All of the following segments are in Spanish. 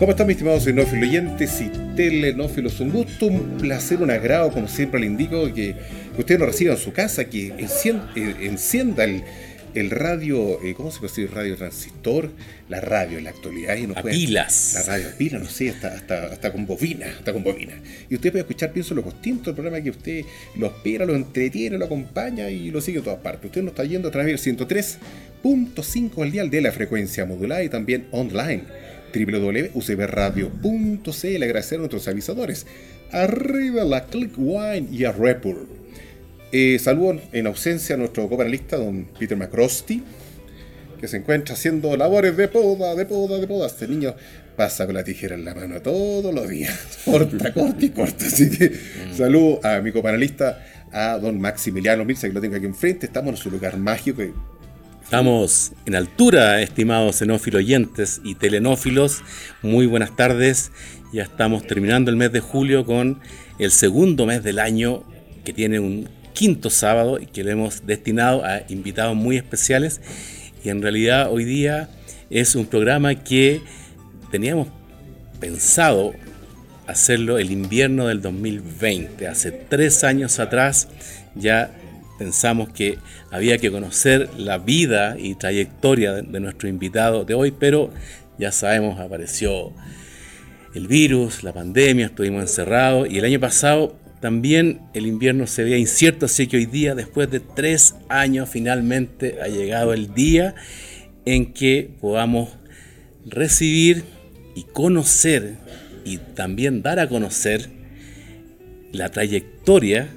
¿Cómo están mis estimados enófilos oyentes y telenófilos? Un gusto, un placer, un agrado, como siempre le indico, que ustedes nos reciban en su casa, que eh, encienda, el, radio, eh, ¿cómo se puede decir? Radio transistor, la radio en la actualidad. Y no a pilas. La radio a pilas, no sé, hasta, hasta, con bobina, hasta con bobina. Y usted puede escuchar, pienso, los distintos, el programa que usted lo espera, lo entretiene, lo acompaña y lo sigue en todas partes. Usted nos está yendo a través del 103.5 al dial de la frecuencia modulada y también online www.ucbradio.cl. Agradecer a nuestros avisadores. Arriba la Click Wine y a Repur. Eh, saludo en ausencia a nuestro copanelista, don Peter McCrosty, que se encuentra haciendo labores de poda, de poda, de poda. Este niño pasa con la tijera en la mano todos los días. Corta, corta y corta. Así que mm. saludo a mi copanelista, a don Maximiliano Mirza, que lo tengo aquí enfrente. Estamos en su lugar mágico. Estamos en altura, estimados xenófilos oyentes y telenófilos. Muy buenas tardes. Ya estamos terminando el mes de julio con el segundo mes del año que tiene un quinto sábado y que le hemos destinado a invitados muy especiales. Y en realidad hoy día es un programa que teníamos pensado hacerlo el invierno del 2020. Hace tres años atrás ya pensamos que había que conocer la vida y trayectoria de, nuestro invitado de hoy, pero ya sabemos, apareció el virus, la pandemia, estuvimos encerrados y el año pasado también el invierno se veía incierto, así que hoy día, después de tres años, finalmente ha llegado el día en que podamos recibir y conocer y también dar a conocer la trayectoria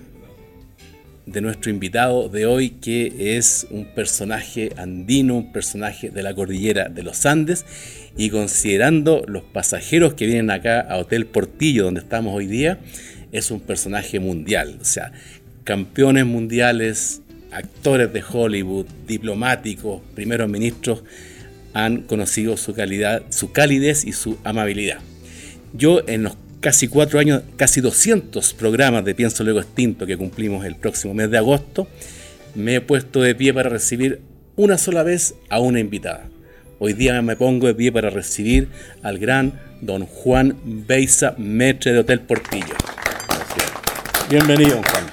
de nuestro invitado de hoy, que es un personaje andino, un personaje de la cordillera de los Andes, y considerando los pasajeros que vienen acá a Hotel Portillo, donde estamos hoy día, es un personaje mundial, o sea, campeones mundiales, actores de Hollywood, diplomáticos, primeros ministros, han conocido su calidad, su calidez y su amabilidad. Yo en los casi cuatro años, casi 200 programas de Pienso Luego Extinto que cumplimos el próximo mes de agosto, me he puesto de pie para recibir una sola vez a una invitada. Hoy día me pongo de pie para recibir al gran don Juan Beisa, metre de Hotel Portillo. Bienvenido, Juan.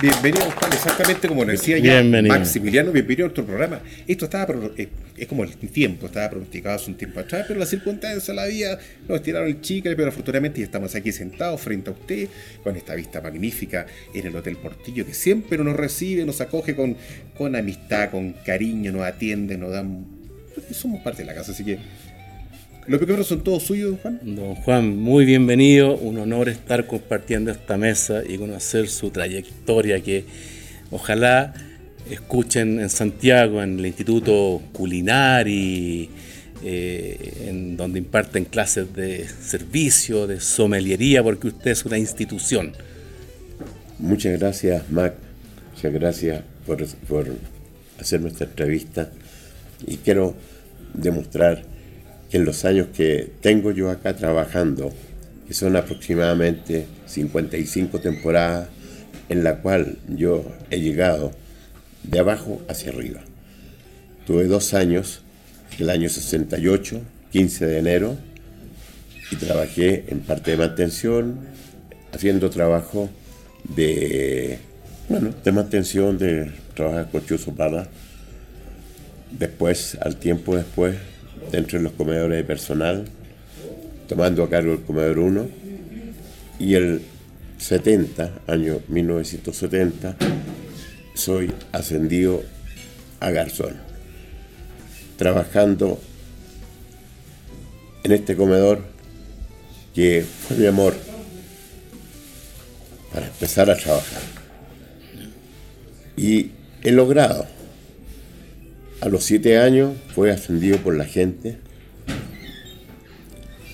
Bienvenido, Juan, exactamente como decía ya Maximiliano, bienvenido a nuestro programa. Esto estaba, eh, es como el tiempo, estaba pronosticado hace un tiempo atrás, pero las circunstancias, la vida, nos tiraron el chicle, pero afortunadamente ya estamos aquí sentados frente a usted, con esta vista magnífica en el Hotel Portillo, que siempre nos recibe, nos acoge con, con amistad, con cariño, nos atiende, nos dan... Somos parte de la casa, así que ¿Los pequeños son todos suyos, don Juan? Don Juan, muy bienvenido. Un honor estar compartiendo esta mesa y conocer su trayectoria que ojalá escuchen en Santiago, en el Instituto Culinari, eh, en donde imparten clases de servicio, de someliería, porque usted es una institución. Muchas gracias, Mac. Muchas gracias por, por hacerme esta entrevista. Y quiero demostrar en los años que tengo yo acá trabajando, que son aproximadamente 55 temporadas, en la cual yo he llegado de abajo hacia arriba. Tuve dos años, el año 68, 15 de enero, y trabajé en parte de mantención, haciendo trabajo de, bueno, de mantención, de trabajar con chuzo. Después, al tiempo después, dentro de los comedores de personal, tomando a cargo el comedor 1, y el 70, año 1970, soy ascendido a garzón, trabajando en este comedor que fue mi amor para empezar a trabajar. Y he logrado. A los siete años fue ascendido por la gente,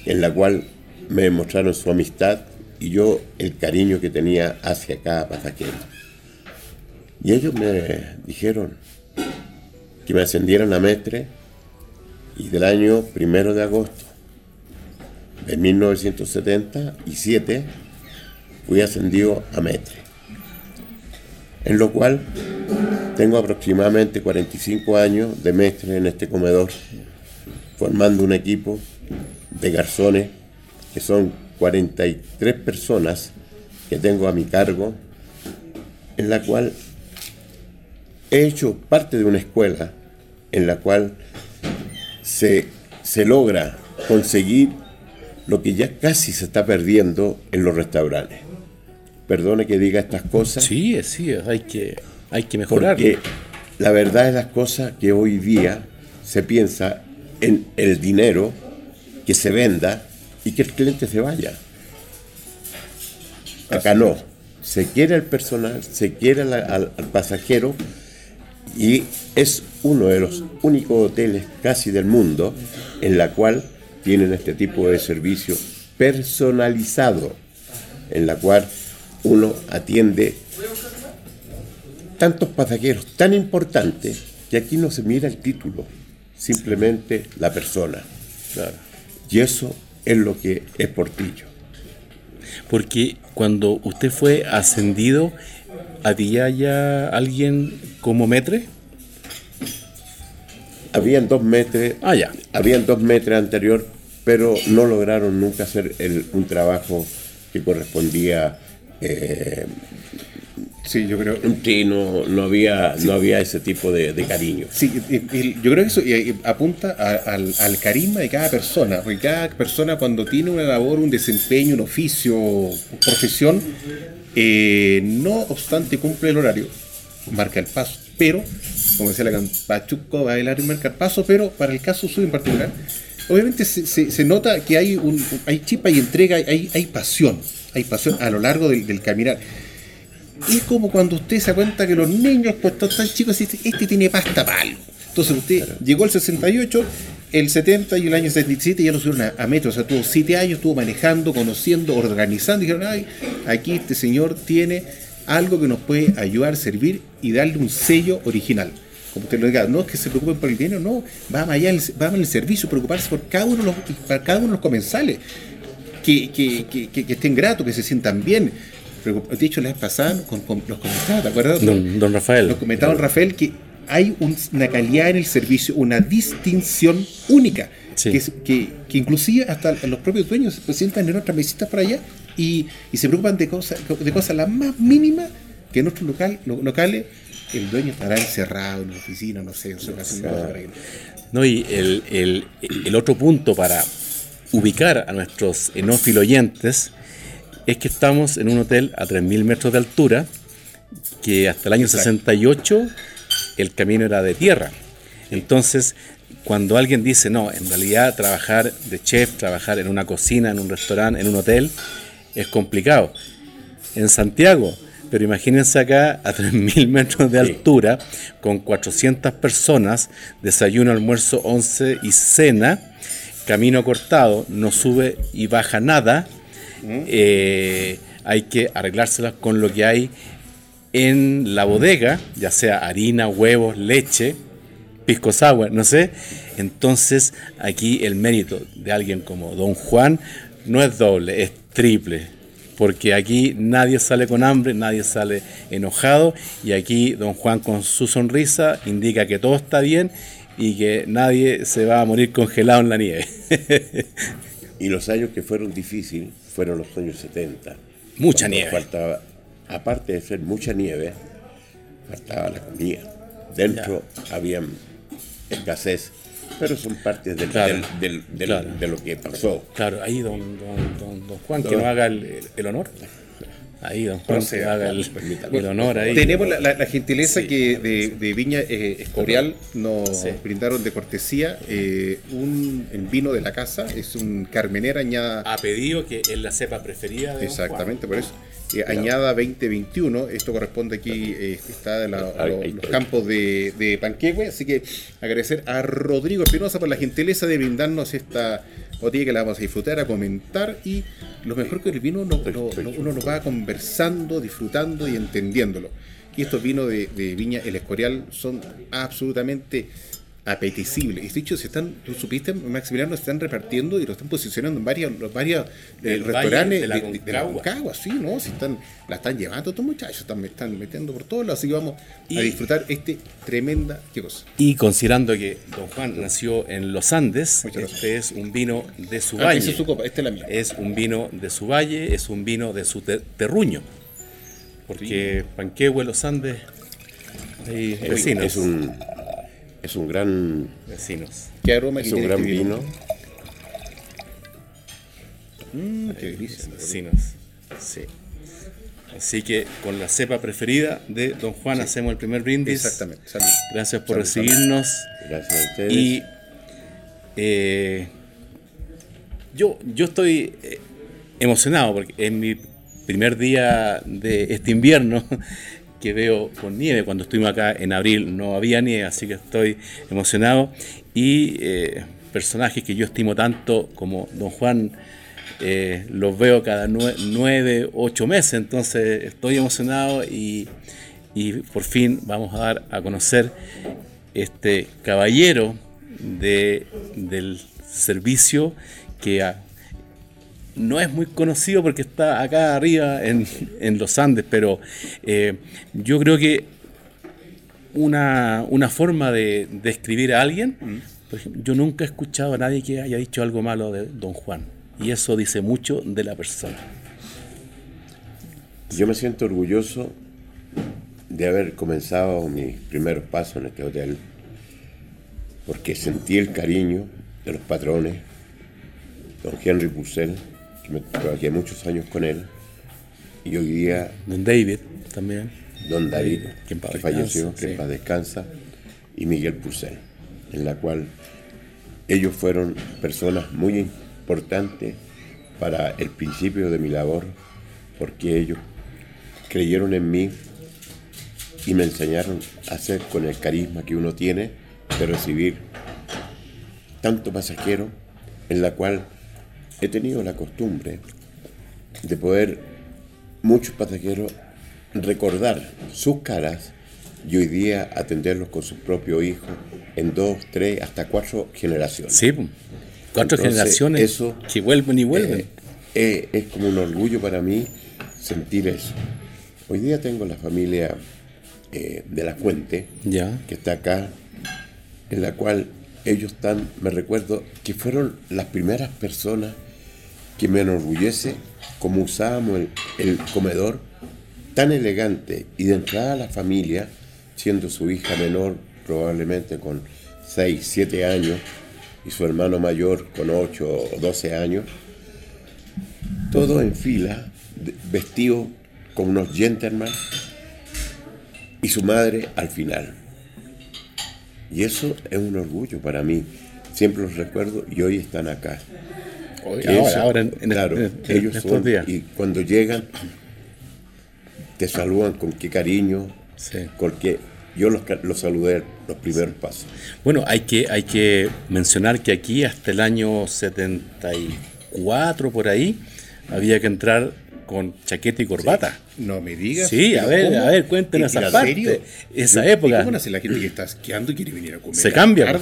en la cual me demostraron su amistad y yo el cariño que tenía hacia cada pasajero. Y ellos me dijeron que me ascendieran a Mestre y del año primero de agosto de 1977 fui ascendido a Mestre. En lo cual tengo aproximadamente 45 años de Mestre en este comedor, formando un equipo de garzones que son 43 personas que tengo a mi cargo, en la cual he hecho parte de una escuela en la cual se, se logra conseguir lo que ya casi se está perdiendo en los restaurantes. Perdone que diga estas cosas. Sí, sí, hay que, hay que mejorar. Porque la verdad es las cosas que hoy día se piensa en el dinero que se venda y que el cliente se vaya. Acá no. Se quiere al personal, se quiere al, pasajero y es uno de los únicos hoteles casi del mundo en la cual tienen este tipo de servicio personalizado, en la cual uno atiende tantos pasajeros tan importantes que aquí no se mira el título, simplemente la persona. Y eso es lo que es Portillo. Porque cuando usted fue ascendido, ¿había ya alguien como metre? Habían dos metros. Ah, ya. Habían dos metros anterior, pero no lograron nunca hacer un trabajo que correspondía eh, Sí, yo creo. Sí, no, no, había, no había ese tipo de, cariño. Sí, yo creo que eso apunta al, carisma de cada persona, porque cada persona cuando tiene una labor, un desempeño, un oficio, profesión, eh, no obstante cumple el horario, marca el paso, pero, como decía la Pachuco, va a bailar y marca el paso, pero para el caso suyo en particular, obviamente se, nota que hay, un, hay chispa y entrega, hay, hay pasión, hay pasión a lo largo del, del caminar es como cuando usted se da cuenta que los niños, pues tan chicos, este, este tiene pasta palo. Entonces usted llegó al 68, el 70 y el año 77 ya lo subieron a, metro. O sea, tuvo 7 años, estuvo manejando, conociendo, organizando. Y dijeron, ay, aquí este señor tiene algo que nos puede ayudar, servir y darle un sello original. Como usted lo diga, no es que se preocupen por el dinero, no, va allá, va en el servicio, preocuparse por cada uno de los, para cada uno de los comensales. Que, que, que, que, estén gratos, que se sientan bien, de hecho, la vez pasada con, los comentaba, ¿te acuerdas? Don, Rafael. Nos comentaba don Rafael que hay una calidad en el servicio, una distinción única, que, que, que, inclusive hasta los propios dueños se presentan en otras mesitas para allá y, se preocupan de cosas de cosas las más mínimas que en nuestros local, locales el dueño estará encerrado en la oficina, no sé, en su casa. No, y el, el, el otro punto para ubicar a nuestros enófilo oyentes es que estamos en un hotel a 3.000 metros de altura, que hasta el año 68 el camino era de tierra. Entonces, cuando alguien dice, no, en realidad trabajar de chef, trabajar en una cocina, en un restaurante, en un hotel, es complicado. En Santiago, pero imagínense acá a 3.000 metros de altura, con 400 personas, desayuno, almuerzo, once y cena, camino cortado, no sube y baja nada, eh, hay que arreglárselas con lo que hay en la bodega, ya sea harina, huevos, leche, pisco sour, no sé. Entonces aquí el mérito de alguien como Don Juan no es doble, es triple. Porque aquí nadie sale con hambre, nadie sale enojado y aquí Don Juan con su sonrisa indica que todo está bien y que nadie se va a morir congelado en la nieve. y los años que fueron difíciles fueron los años 70. Mucha nieve. Faltaba, aparte de ser mucha nieve, faltaba la comida. Dentro había escasez, pero son partes del, de lo que pasó. Claro, ahí don, don, don, Juan, que nos haga el, honor. Ahí, don Juan, haga el, honor ahí. Tenemos la, gentileza que de, Viña eh, Escorial nos brindaron de cortesía eh, un vino de la casa, es un Carmenera añada. Ha pedido que es la cepa preferida de Exactamente, por eso. Eh, añada 2021, esto corresponde aquí, eh, está en los campos de, de Panquehue, así que agradecer a Rodrigo Espinosa por la gentileza de brindarnos esta botella que la vamos a disfrutar, a comentar y lo mejor que el vino uno lo va conversando, disfrutando y entendiéndolo. Y estos vinos de, de Viña El Escorial son absolutamente apetecible. Y dicho, se están, tú supiste, Maximiliano, se están repartiendo y lo están posicionando en varios, los varios eh, restaurantes de la, de, sí, ¿no? Se están, la están llevando estos muchachos, están, están metiendo por todos lados, así que vamos a disfrutar este tremenda ¿qué cosa? Y considerando que Don Juan nació en los Andes, este es un vino de su ah, valle. es su copa, este es la mía. Es un vino de su valle, es un vino de su terruño. Porque Panquehue, los Andes, hay vecinos. Es un es un gran. Vecinos. ¿Qué aroma Es un gran vino. Mmm, qué delicia. Vecinos. Sí. Así que con la cepa preferida de Don Juan hacemos el primer brindis. Exactamente. Salud. Gracias por recibirnos. Gracias a ustedes. Y eh, yo, yo estoy eh, emocionado porque en mi primer día de este invierno que veo con nieve. Cuando estuvimos acá en abril no había nieve, así que estoy emocionado. Y eh, personajes que yo estimo tanto como Don Juan, eh, los veo cada nueve, ocho meses, entonces estoy emocionado y, por fin vamos a dar a conocer este caballero de, del servicio que no es muy conocido porque está acá arriba en, los Andes, pero eh, yo creo que una, forma de describir a alguien, mm. yo nunca he escuchado a nadie que haya dicho algo malo de Don Juan, y eso dice mucho de la persona. Yo me siento orgulloso de haber comenzado mis primeros pasos en este hotel, porque sentí el cariño de los patrones, don Henry Purcell, que trabajé muchos años con él. Y hoy día. Don David también. Don David, que falleció, que sí. descansa. Y Miguel Purcell, en la cual ellos fueron personas muy importantes para el principio de mi labor, porque ellos creyeron en mí y me enseñaron a hacer con el carisma que uno tiene de recibir tanto pasajero, en la cual he tenido la costumbre de poder muchos pasajeros recordar sus caras y hoy día atenderlos con sus propios hijos en dos, tres, hasta cuatro generaciones. Sí, cuatro generaciones eso, que vuelven y vuelven. Eh, eh, es como un orgullo para mí sentir eso. Hoy día tengo la familia eh, de la Fuente, ya. que está acá, en la cual ellos están, me recuerdo, que fueron las primeras personas que me enorgullece como usábamos el, comedor tan elegante y de entrada a la familia, siendo su hija menor probablemente con 6, 7 años y su hermano mayor con 8 o 12 años, todo en fila, vestido como unos gentlemen y su madre al final. Y eso es un orgullo para mí. Siempre los recuerdo y hoy están acá ahora, en, claro, ellos son, Y cuando llegan, te saludan con qué cariño, porque yo los, los, saludé los primeros pasos. Bueno, hay que, hay que mencionar que aquí hasta el año 74, por ahí, había que entrar con chaqueta y corbata. No me digas. Sí, a ver, a ver, cuéntenos esa parte. Esa época. ¿Cómo hace la gente que está esquiando y quiere venir a comer? Se cambia.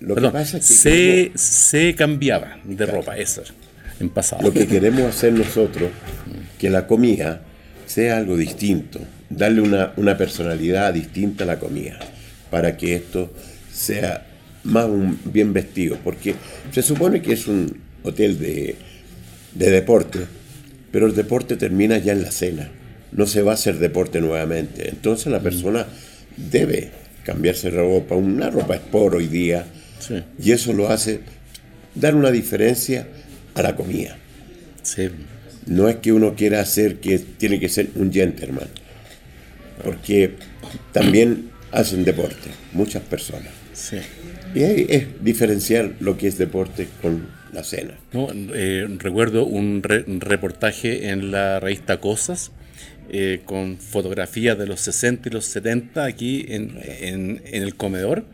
lo que pasa es que se, cambiaba de ropa, eso, en pasado. Lo que queremos hacer nosotros, que la comida sea algo distinto, darle una, una personalidad distinta a la comida, para que esto sea más un bien vestido, porque se supone que es un hotel de, de deporte, pero el deporte termina ya en la cena, no se va a hacer deporte nuevamente. Entonces la mm. persona debe cambiarse de ropa, una ropa sport hoy día, y eso lo hace dar una diferencia a la comida. Sí. no es que uno quiera hacer que tiene que ser un gentleman, porque también hacen deporte, muchas personas. Sí. Y ahí es diferenciar lo que es deporte con la cena. No, eh, recuerdo un, reportaje en la revista Cosas eh, con fotografías de los 60 y los 70 aquí en, en, el comedor.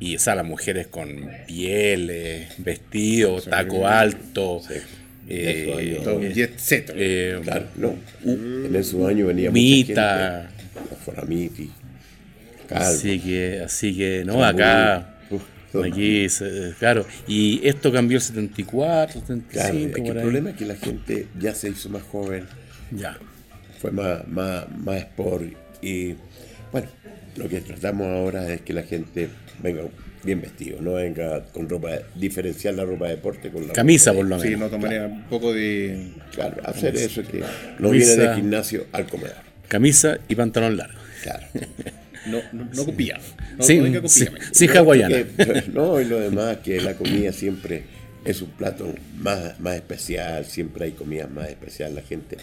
Y o las mujeres con pieles, vestidos, taco alto. Eh, todo set. claro, no. en esos años venía Mita. Mucha gente, Así que, así que, no, acá. Aquí, claro, y esto cambió el 74, 75. el problema es que la gente ya se hizo más joven. Ya. Fue más, más, más sport. Y bueno, lo que tratamos ahora es que la gente venga bien vestido, no venga con ropa, diferenciar la ropa de deporte con la camisa por lo menos. Sí, no tomaría un poco de. Claro, hacer eso que no viene del gimnasio al comer. Camisa y pantalón largo. Claro. No, no, no copia. No, sin, hawaiana. no, y lo demás, que la comida siempre es un plato más, más especial, siempre hay comida más especial. La gente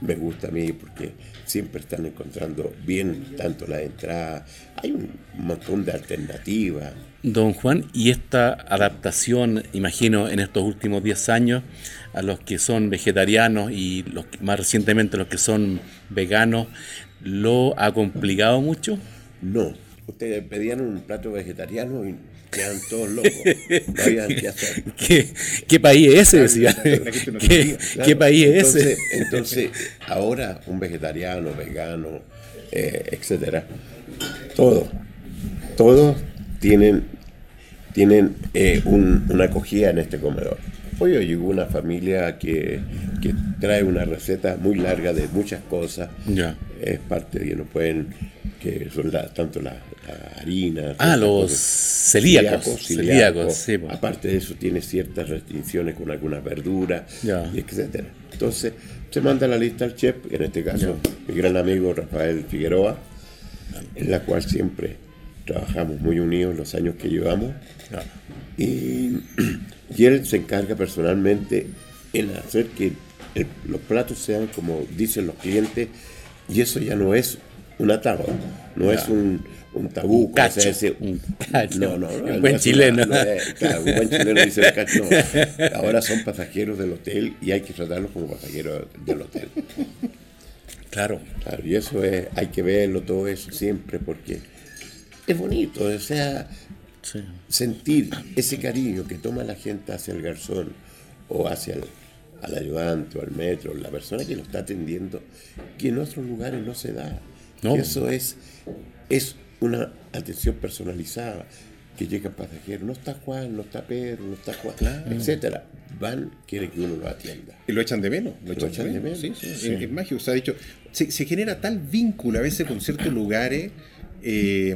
me gusta a mí porque siempre están encontrando bien tanto la entrada. Hay un montón de alternativas. Don Juan, y esta adaptación, imagino, en estos últimos 10 años, a los que son vegetarianos y los, más recientemente los que son veganos, ¿Lo ha complicado mucho? No. Ustedes pedían un plato vegetariano y quedan todos locos. No habían que hacer. ¿Qué, país es ese? ¿Qué, país es ese? Entonces, ahora un vegetariano, vegano, eh, etcétera, todos, todos tienen, tienen eh, una acogida en este comedor. Hoy llegó una familia que, trae una receta muy larga de muchas cosas. Ya. Es parte de que no pueden, que son tanto las la harinas. Ah, los celíacos. Celíacos, Aparte de eso, tiene ciertas restricciones con algunas verduras, y etcétera. Entonces, se manda la lista al chef, en este caso, mi gran amigo Rafael Figueroa, en la cual siempre trabajamos muy unidos los años que llevamos. Y y él se encarga personalmente en hacer que los platos sean como dicen los clientes, y eso ya no es un atado, no es un, un tabú. Un cacho, un No, no, un buen chileno. claro, un buen chileno dice cacho. Ahora son pasajeros del hotel y hay que tratarlos como pasajeros del hotel. Claro. Claro, y eso es, hay que verlo todo eso siempre porque es bonito, o sea, sentir ese cariño que toma la gente hacia el garzón o hacia el al ayudante o al metro, la persona que lo está atendiendo, que en otros lugares no se da. Eso es, es una atención personalizada que llega pasajero, no está Juan, no está Pedro, no está Juan, etcétera. Van, quiere que uno lo atienda. Y lo echan de menos, lo echan, de menos. Sí, sí, Es, mágico, se ha dicho, se, se, genera tal vínculo a veces con ciertos lugares eh,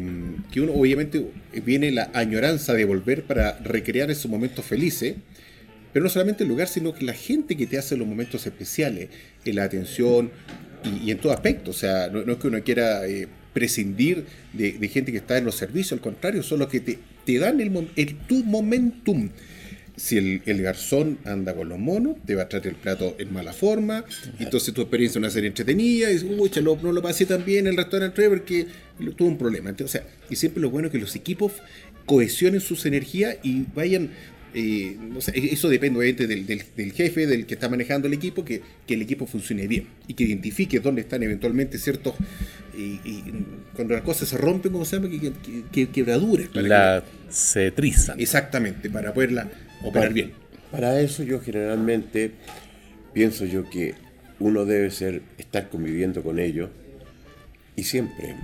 que uno obviamente viene la añoranza de volver para recrear esos momentos felices, pero no solamente el lugar, sino que la gente que te hace los momentos especiales, en la atención y, en todo aspecto. O sea, no, es que uno quiera eh, prescindir de, gente que está en los servicios, al contrario, son los que te, dan el, el, tu momentum si el, garzón anda con los monos, te va a traer el plato en mala forma, y entonces tu experiencia una serie entretenida, y dices, uy, no lo pasé tan bien en el restaurante porque tuvo un problema. Entonces, o sea, y siempre lo bueno es que los equipos cohesionen sus energías y vayan eh, no sé, eso depende obviamente del, jefe, del que está manejando el equipo, que, el equipo funcione bien y que identifique dónde están eventualmente ciertos. Y, cuando las cosas se rompen, como se llama, que, que, quebraduras. La, se trizan. Exactamente, para poderla operar bien. Para eso yo generalmente pienso yo que uno debe ser estar conviviendo con ellos y siempre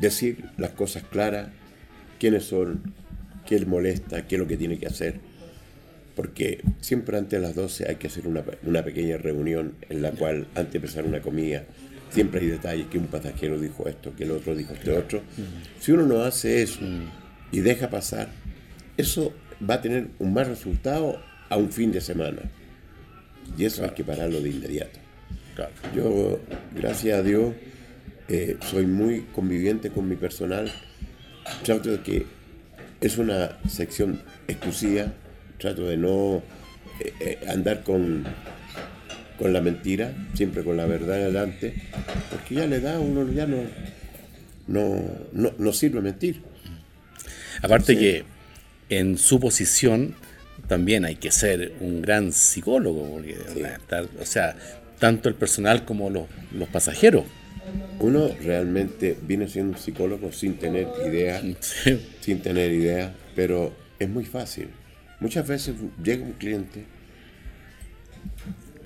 decir las cosas claras, quiénes son, qué les molesta, qué es lo que tiene que hacer. Porque siempre antes de las 12 hay que hacer una, una pequeña reunión en la cual antes de empezar una comida siempre hay detalles, que un pasajero dijo esto, que el otro dijo este otro. Si uno no hace eso y deja pasar, eso va a tener un mal resultado a un fin de semana. Y eso hay que pararlo de inmediato. Yo, gracias a Dios, eh, soy muy conviviente con mi personal. Trato de que es una sección exclusiva. Trato de no eh, eh, andar con, con la mentira, siempre con la verdad adelante, porque ya le da, uno ya no, no, no, sirve mentir. Aparte que en su posición también hay que ser un gran psicólogo, porque, o sea, tanto el personal como los, los, pasajeros. Uno realmente viene siendo un psicólogo sin tener idea, sin tener idea, pero es muy fácil. Muchas veces llega un cliente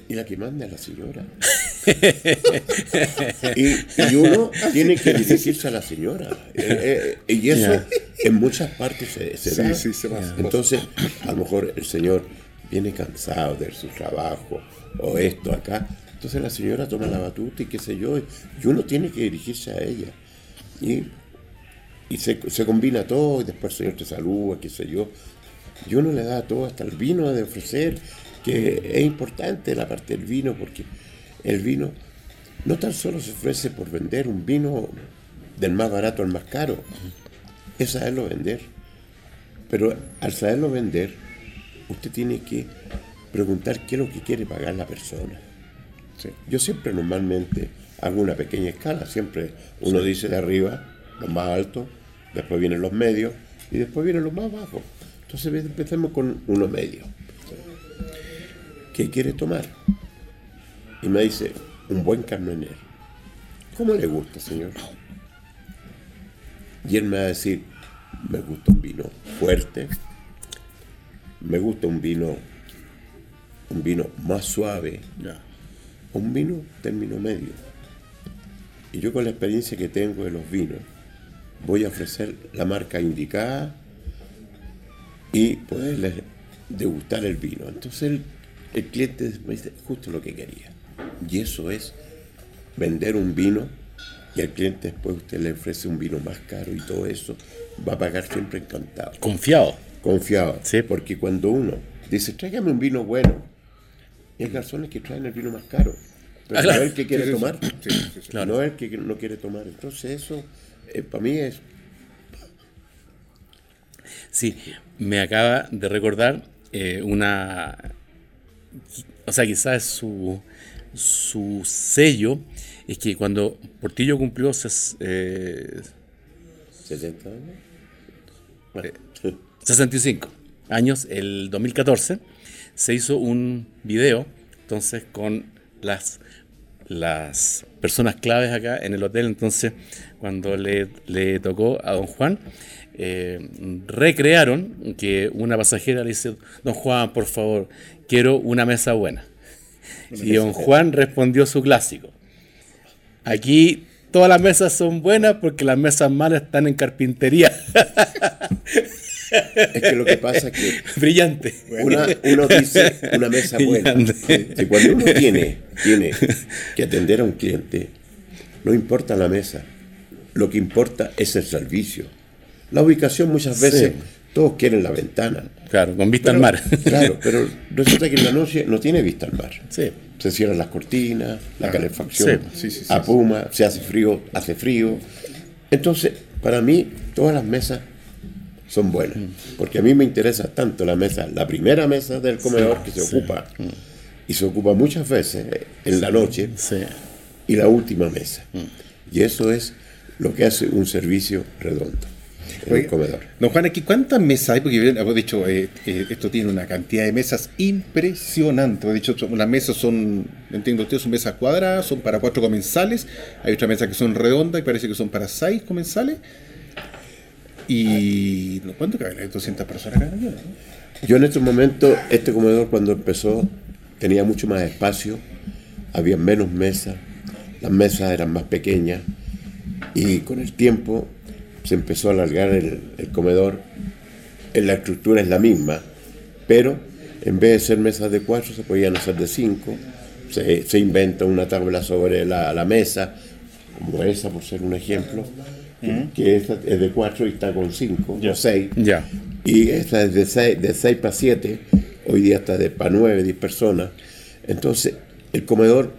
y la que manda es la señora. Y, uno tiene que dirigirse a la señora. Eh, eh, y eso en muchas partes se, da. Entonces, a lo mejor el señor viene cansado de su trabajo o esto acá. Entonces la señora toma la batuta y qué sé yo. Y uno tiene que dirigirse a ella. Y, y se, se, combina todo y después el señor te saluda, qué sé yo. Y uno le da todo, hasta el vino de ofrecer que es importante la parte del vino porque el vino no tan solo se ofrece por vender un vino del más barato al más caro, es saberlo vender. Pero al saberlo vender, usted tiene que preguntar qué es lo que quiere pagar la persona. Yo siempre normalmente hago una pequeña escala, siempre uno dice de arriba, los más altos, después vienen los medios y después vienen los más bajos. Entonces empecemos con uno medio. ¿qué quiere tomar? Y me dice, un buen carmenero. ¿Cómo le gusta, señor? Y él me va a decir, me gusta un vino fuerte, me gusta un vino, un vino más suave, un vino término medio. Y yo con la experiencia que tengo de los vinos, voy a ofrecer la marca indicada y poderles degustar el vino. Entonces el cliente me dice justo lo que quería. Y eso es vender un vino y al cliente después usted le ofrece un vino más caro y todo eso, va a pagar siempre encantado. Confiado. Confiado. Sí. Porque cuando uno dice, tráigame un vino bueno, y hay garzones que traen el vino más caro. Pero no es el que quiere tomar. No es el que no quiere tomar. Entonces eso, eh, para mí es... Sí, me acaba de recordar eh, una o sea, quizás su, su sello es que cuando Portillo cumplió eh, 60 años, 65 eh, años, el 2014, se hizo un video entonces con las, las personas claves acá en el hotel. Entonces, cuando le, le tocó a don Juan, eh, recrearon que una pasajera le dice, don Juan, por favor, quiero una mesa buena. Y don Juan respondió su clásico. Aquí todas las mesas son buenas porque las mesas malas están en carpintería. Es que lo que pasa es que. Brillante. uno dice una mesa buena. Y cuando uno tiene, tiene que atender a un cliente, no importa la mesa. Lo que importa es el servicio. La ubicación muchas veces todos quieren la ventana. Claro, con vista al mar. Claro, pero resulta que en la noche no tiene vista al mar. Sí. Se cierran las cortinas, la calefacción, sí. Sí, apuma, se hace frío, hace frío. Entonces, para mí, todas las mesas son buenas, mm. porque a mí me interesa tanto la mesa, la primera mesa del comedor que se ocupa, mm. y se ocupa muchas veces en la noche, y la última mesa. Mm. Y eso es lo que hace un servicio redondo el comedor. Don Juan, aquí cuántas mesas hay, porque hemos dicho, eh, eh, esto tiene una cantidad de mesas impresionante. De hecho, las mesas son, entiendo usted, son mesas cuadradas, son para cuatro comensales. Hay otras mesas que son redondas y parece que son para seis comensales. Y ¿cuánto caben? Hay 200 personas acá Yo en este momento, este comedor cuando empezó tenía mucho más espacio, había menos mesas, las mesas eran más pequeñas y con el tiempo se empezó a alargar el, comedor. En la estructura es la misma, pero en vez de ser mesas de cuatro, se podían hacer de cinco. Se, inventa una tabla sobre la, mesa, como esa, por ser un ejemplo, que esta es de cuatro y está con cinco o seis. Y esta es de seis, de seis para siete, hoy día está de para nueve, diez personas. Entonces, el comedor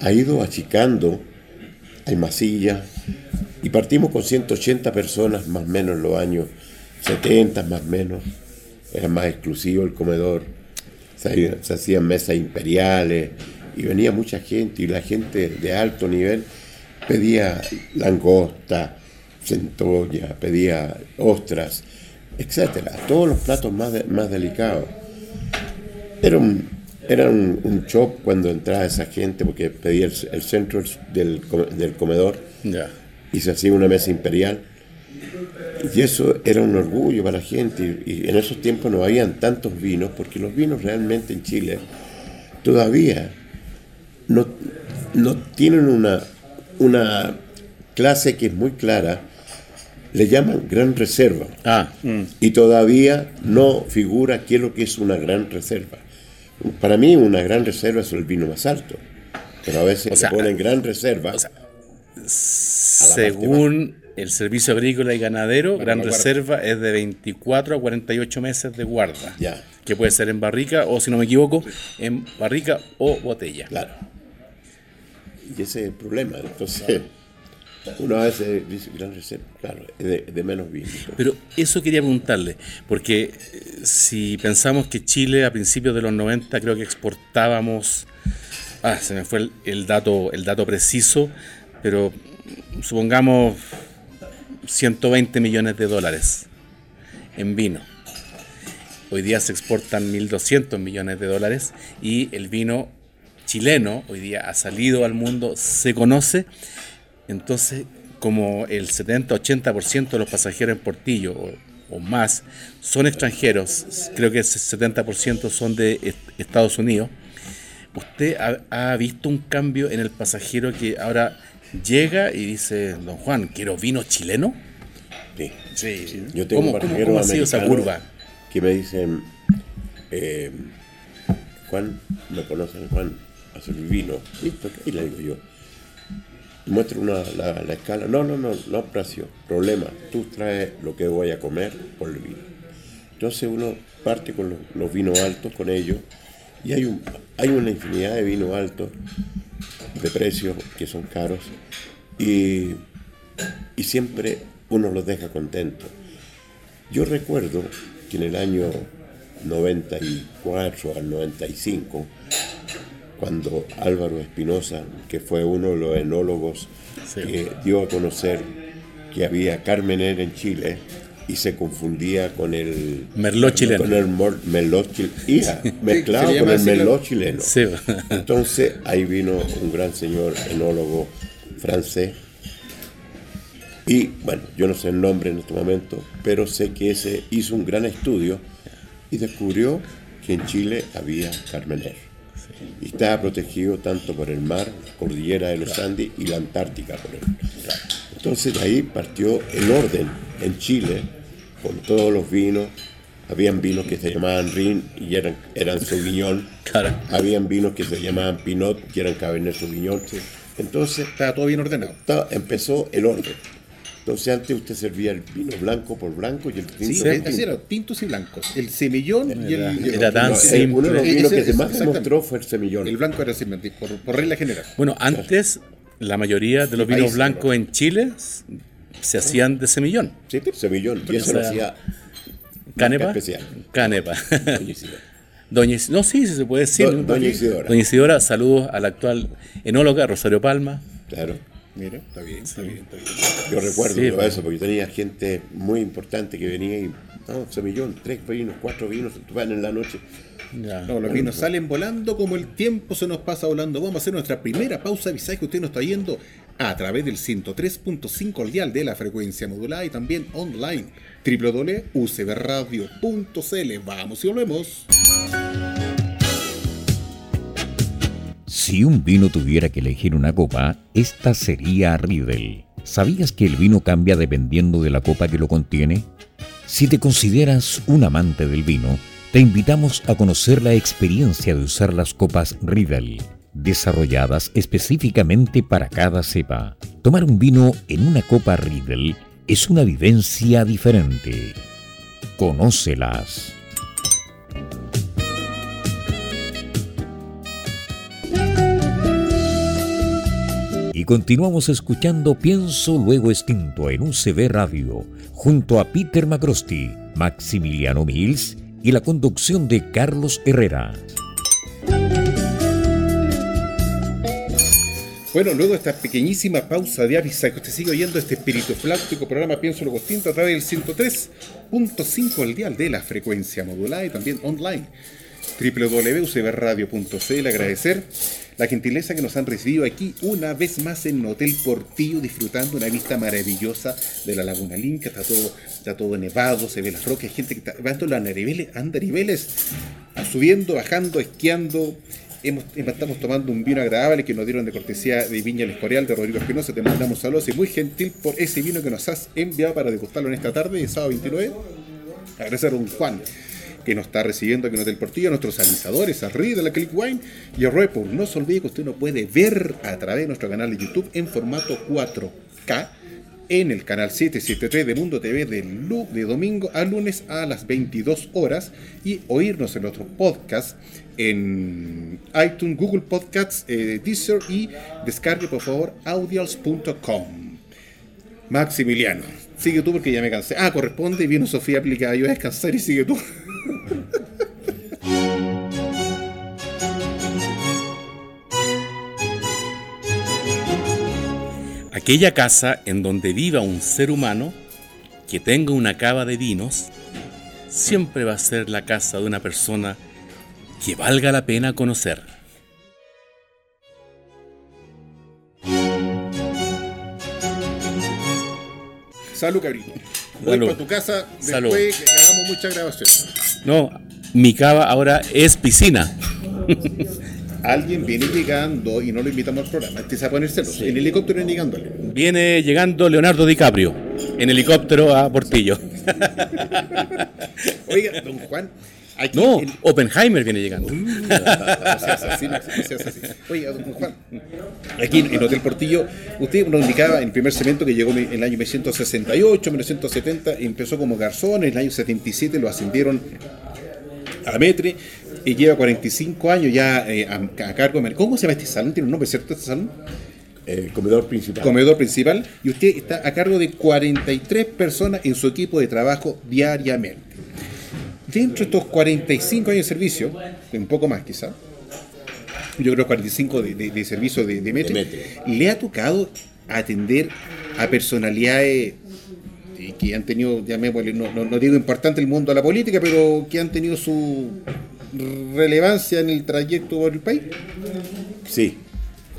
ha ido achicando, hay masillas, y partimos con 180 personas, más o menos en los años 70, más o menos. Era más exclusivo el comedor. Se, hacían mesas imperiales y venía mucha gente y la gente de alto nivel pedía langosta, centolla, pedía ostras, etcétera, todos los platos más, más delicados. Era un, era un, shock cuando entraba esa gente porque pedía el, centro del, del comedor y se hacía una mesa imperial. Y eso era un orgullo para la gente. Y, en esos tiempos no habían tantos vinos, porque los vinos realmente en Chile todavía no, no tienen una, una clase que es muy clara. Le llaman gran reserva. Ah, mm. Y todavía no figura qué es lo que es una gran reserva. Para mí una gran reserva es el vino más alto, pero a veces se ponen gran reserva. Según el Servicio Agrícola y Ganadero, gran reserva es de 24 a 48 meses de guarda. Ya. Que puede ser en barrica o, si no me equivoco, en barrica o botella. Claro. Y ese es el problema. Entonces, una vez dice gran reserva, claro, de, menos vino. Pero eso quería preguntarle, porque eh, si pensamos que Chile a principios de los 90 creo que exportábamos, ah, se me fue el, dato, el dato preciso, pero supongamos 120 millones de dólares en vino. Hoy día se exportan 1.200 millones de dólares y el vino chileno hoy día ha salido al mundo, se conoce entonces, como el 70-80% de los pasajeros en Portillo o, más son extranjeros, creo que ese 70% son de Estados Unidos, ¿usted ha, visto un cambio en el pasajero que ahora llega y dice, don Juan, quiero vino chileno? Sí. sí. Yo tengo ¿Cómo, ¿cómo, ha sido esa curva? Que me dicen, eh, Juan, me conocen, Juan, hace el vino. Listo, y le digo yo muestra una, la, escala. No, no, no, no precio, problema. Tú traes lo que voy a comer por el vino. Entonces uno parte con los, vinos altos con ellos y hay, un, hay una infinidad de vinos altos de precios que son caros y, y siempre uno los deja contentos. Yo recuerdo que en el año 94 al 95 cuando Álvaro Espinosa, que fue uno de los enólogos que dio a conocer que había Carmener en Chile y se confundía con el Merlot chileno. Con el Merlot chileno. mezclado con el Merlot chileno. Entonces ahí vino un gran señor enólogo francés. Y bueno, yo no sé el nombre en este momento, pero sé que ese hizo un gran estudio y descubrió que en Chile había Carmener y estaba protegido tanto por el mar, la cordillera de los Andes y la Antártica por él. Entonces de ahí partió el orden en Chile, con todos los vinos. Habían vinos que se llamaban Rin y eran, eran Sauvignon. Habían vinos que se llamaban Pinot y eran Cabernet Sauvignon. Entonces... Estaba todo bien ordenado. empezó el orden. Entonces antes usted servía el vino blanco por blanco y el tinto sí, por tinto. era tintos y blancos. El semillón y el... Era tan simple. Uno de los vinos que más se mostró fue el semillón. El blanco era semillón, por, por regla general. Bueno, antes la mayoría de los vinos blancos en Chile se hacían de semillón. Sí, semillón. Y eso lo hacía... Canepa. Especial. Canepa. Doña No, sí, se puede decir. Doña Isidora. Doña Isidora, saludos a la actual enóloga Rosario Palma. Claro. Mira, está bien, está bien, está bien. Yo recuerdo eso, porque tenía gente muy importante que venía y, no, semillón, tres vinos, cuatro vinos, van en la noche. No, los vinos salen volando como el tiempo se nos pasa volando. Vamos a hacer nuestra primera pausa avisáis que usted nos está yendo a través del 103.5 al dial de la frecuencia modulada y también online www.ucbradio.cl. Vamos y volvemos. Si un vino tuviera que elegir una copa, esta sería Riedel. ¿Sabías que el vino cambia dependiendo de la copa que lo contiene? Si te consideras un amante del vino, te invitamos a conocer la experiencia de usar las copas Riedel, desarrolladas específicamente para cada cepa. Tomar un vino en una copa Riedel es una vivencia diferente. Conócelas. y continuamos escuchando Pienso Luego Extinto en UCB Radio, junto a Peter Macrosti, Maximiliano Mills y la conducción de Carlos Herrera. Bueno, luego de esta pequeñísima pausa de avisa que usted sigue oyendo este espíritu fláutico programa Pienso lo Costinto a través del 103.5 el dial de la frecuencia modulada y también online. www.ucbradio.cl agradecer la gentileza que nos han recibido aquí una vez más en Hotel Portillo disfrutando una vista maravillosa de la Laguna Linca, está todo, está todo nevado, se ve las rocas, gente que está bajando las andariveles, subiendo, bajando, esquiando, estamos tomando un vino agradable que nos dieron de cortesía de Viña El Escorial de Rodrigo Espinosa. Te mandamos saludos y muy gentil por ese vino que nos has enviado para degustarlo en esta tarde, el sábado 29. Agradecer a don Juan que nos está recibiendo aquí en Hotel Portillo, a nuestros avisadores, a de la Click Wine y a Repo. No se olvide que usted nos puede ver a través de nuestro canal de YouTube en formato 4K en el canal 773 de Mundo TV de, de domingo a lunes a las 22 horas y oírnos en nuestro podcast en iTunes, Google Podcasts, eh, Deezer y descargue por favor audios.com. Maximiliano, sigue tú porque ya me cansé. Ah, corresponde, vino Sofía aplicada, yo a descansar y sigue tú. Aquella casa en donde viva un ser humano que tenga una cava de vinos, siempre va a ser la casa de una persona que valga la pena conocer. Salud, cabrito. Voy para tu casa después que hagamos muchas grabaciones. No, mi cava ahora es piscina. Alguien viene llegando y no lo invitamos al programa. Este se a poner celos. En helicóptero viene llegándole. Viene llegando Leonardo DiCaprio. En helicóptero a Portillo. Oiga, don Juan, no, Oppenheimer viene llegando. Uh, Oye, Juan, aquí en Hotel Portillo, usted nos indicaba en el primer cemento que llegó en el año 1968, 1970, empezó como garzón, en el año 77 lo ascendieron a Metre y lleva 45 años ya eh, a, cargo de... ¿Cómo se llama este salón? ¿Tiene un nombre cierto este salón? El comedor principal. Comedor principal. Y usted está a cargo de 43 personas en su equipo de trabajo diariamente dentro de estos 45 años de servicio, un poco más quizá, yo creo 45 de, de, servicio de, de le ha tocado atender a personalidades que han tenido, no, no, digo importante el mundo de la política, pero que han tenido su relevancia en el trayecto por el país. Sí,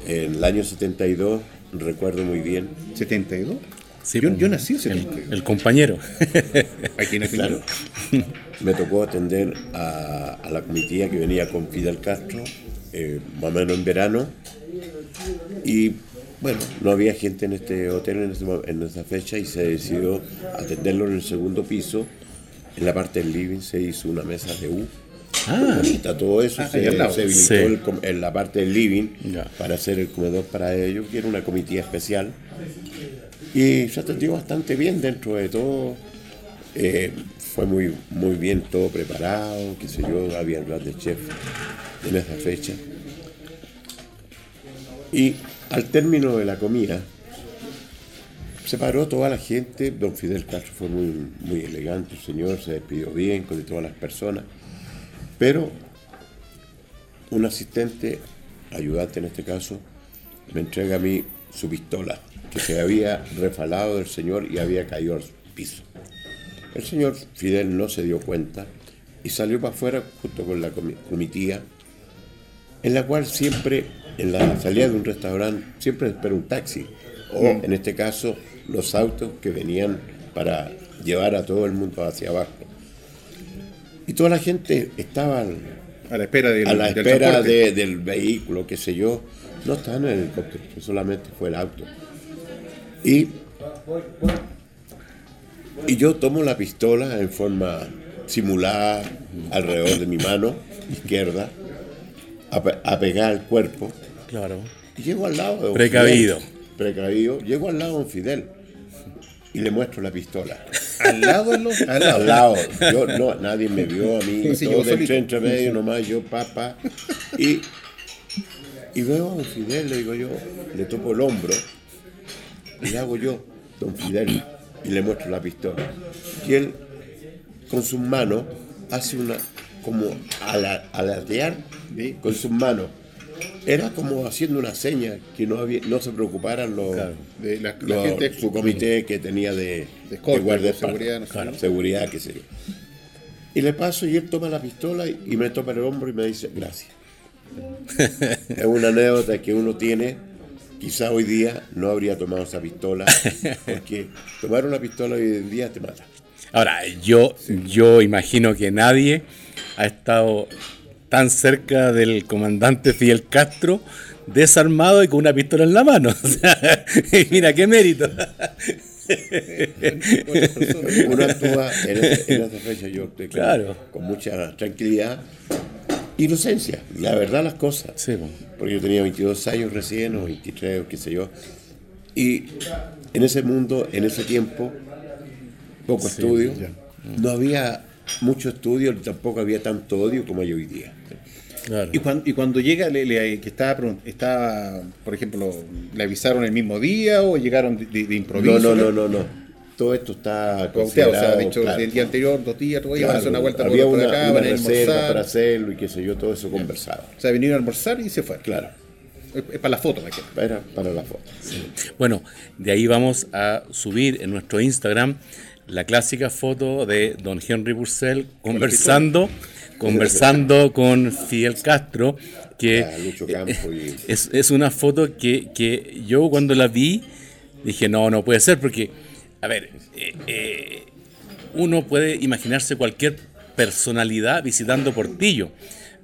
en el año 72, recuerdo muy bien. ¿72? yo, nací el, el compañero. Aquí en claro. Me tocó atender a, la comitiva que venía con Fidel Castro, eh, más o menos en verano. Y bueno, no había gente en este hotel en, en esa fecha y se decidió atenderlo en el segundo piso. En la parte del living se hizo una mesa de U. Ah, bonita, todo eso ah, se, habilitó en la parte del living para hacer el comedor para ellos, que era una comitiva especial. Y se atendió bastante bien dentro de todo. Eh, fue muy, muy bien todo preparado, qué sé yo, había de chef en esa fecha. Y al término de la comida, se paró toda la gente, don Fidel Castro fue muy, muy elegante, el señor se despidió bien con todas las personas, pero un asistente, ayudante en este caso, me entrega a mí su pistola que se había refalado del señor y había caído al piso. El señor Fidel no se dio cuenta y salió para afuera junto con la comitiva, en la cual siempre, en la salida de un restaurante, siempre espera un taxi, o mm. en este caso los autos que venían para llevar a todo el mundo hacia abajo. Toda la gente estaba a la espera, del, a la espera del vehículo, qué sé yo. No estaba en el helicóptero, solamente fue el auto. Y, y yo tomo la pistola en forma simulada alrededor de mi mano izquierda, a, pegar al cuerpo. Claro. Y llego al lado de un Precavido. precavido. Llego al lado de un Fidel y le muestro la pistola. ¿Al lado? Lado. Al lado. Yo, no, nadie me vio a mí. todo yo entre medio nomás, yo, papá. Y, y veo a un Fidel, le digo yo, le topo el hombro y le hago yo, don Fidel, y le muestro la pistola. Y él, con sus manos, hace una, como alatear con sus manos. Era como haciendo una seña que no había, no se preocuparan los, de la, gente, su comité que tenía de, de, de seguridad, no seguridad, qué sé yo. Y le paso y él toma la pistola y, me toca el hombro y me dice, gracias. es una anécdota que uno tiene, quizá hoy día no habría tomado esa pistola, porque tomar una pistola hoy en día te mata. Ahora, yo, yo imagino que nadie ha estado tan cerca del comandante Fidel Castro desarmado y con una pistola en la mano. O sea, mira qué mérito. Uno actúa en, esta fecha, yo claro. con mucha tranquilidad, inocencia, la verdad las cosas. Porque yo tenía 22 años recién, o 23, o qué sé yo. Y en ese mundo, en ese tiempo, poco estudio, no había mucho estudio, tampoco había tanto odio como hay hoy día. Y, cuando, y cuando llega, le, que estaba, estaba, por ejemplo, ¿le avisaron el mismo día o llegaron de, improviso? No, no, no, no, Todo esto está considerado, o sea, dicho, el día anterior, dos días, todo claro, a una vuelta había por, una, acá, una reserva para hacerlo y qué sé yo, todo eso conversado. O sea, vinieron a almorzar y se fue. Claro. Es para la foto, me Era para la foto. Bueno, de ahí vamos a subir en nuestro Instagram la clásica foto de don Henry Purcell conversando, conversando con Fidel Castro, que es, una foto que, yo cuando la vi dije, no, no puede ser, porque, a ver, eh, eh, uno puede imaginarse cualquier personalidad visitando Portillo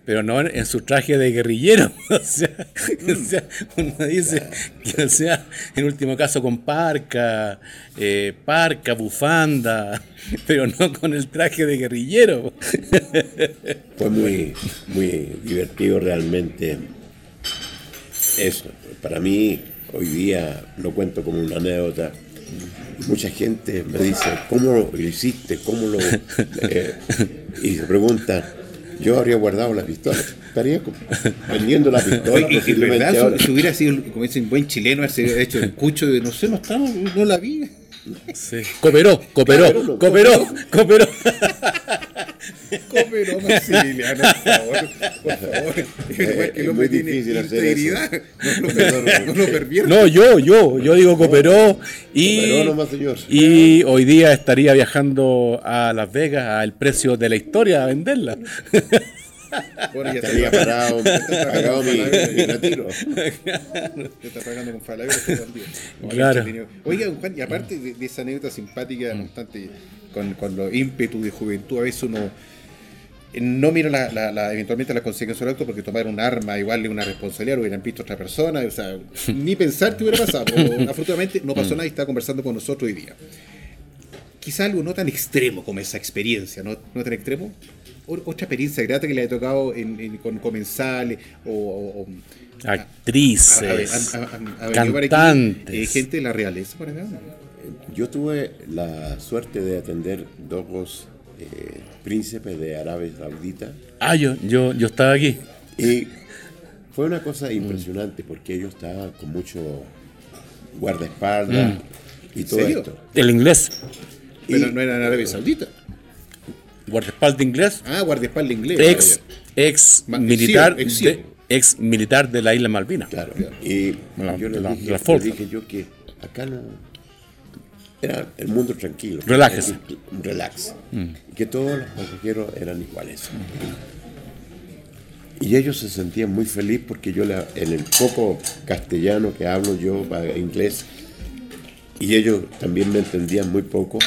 pero no en su traje de guerrillero. o, sea, uno dice que, o sea, en último caso con parca, eh, parca, bufanda, pero no con el traje de guerrillero. Fue muy, muy divertido realmente eso. Para mí, hoy día lo cuento como una anécdota. Mucha gente me dice, ¿cómo lo hiciste? ¿Cómo lo...? Eh, y se preguntan, yo habría guardado la pistola. Estaría vendiendo la pistola. Y, si, verdad, si, hubiera sido, como dicen, buen chileno, haber hecho el cucho de no sé, no estaba, no la vi. Sí. Cooperó, cooperó, cooperó, cooperó. Cooperó Maximiliano, por favor. Por favor. Es que el tiene integridad. No lo, no, no, yo, yo, yo digo cooperó y, y hoy día estaría viajando a Las Vegas al precio de la historia a venderla. Bueno, ya estaría parado, pagado mi, mi retiro. Te está pagando con Falabella también. Claro. Oiga, Juan, y aparte de, esa anécdota simpática, bastante con, con los ímpetus de juventud, a veces uno no mira la, la, eventualmente las consecuencias del acto porque tomar un arma igual de una responsabilidad, hubieran visto otra persona, o sea, ni pensar que hubiera pasado. afortunadamente no pasó nada y está conversando con nosotros hoy día. Quizá algo no tan extremo como esa experiencia, ¿no, no tan extremo? Otra experiencia grata que le haya tocado con comensales o, actrices, cantantes, eh, gente de la realeza, por ejemplo. Yo tuve la suerte de atender dos eh, príncipes de Arabia Saudita. Ah, yo, yo, yo estaba aquí. Y fue una cosa impresionante porque ellos estaban con mucho guardaespaldas mm. y todo esto. El inglés. Pero no era en Arabia Saudita guardaespaldas inglés. Ah, guardaespaldas inglés. Ex, ex militar, de, ex militar de la isla Malvinas. Claro, y yo le, dije, dije, yo que acá no era el mundo tranquilo. Relájese. Relax. Mm. Que todos los pasajeros eran iguales. Y ellos se sentían muy felices porque yo en el poco castellano que hablo yo, inglés, y ellos también me entendían muy poco,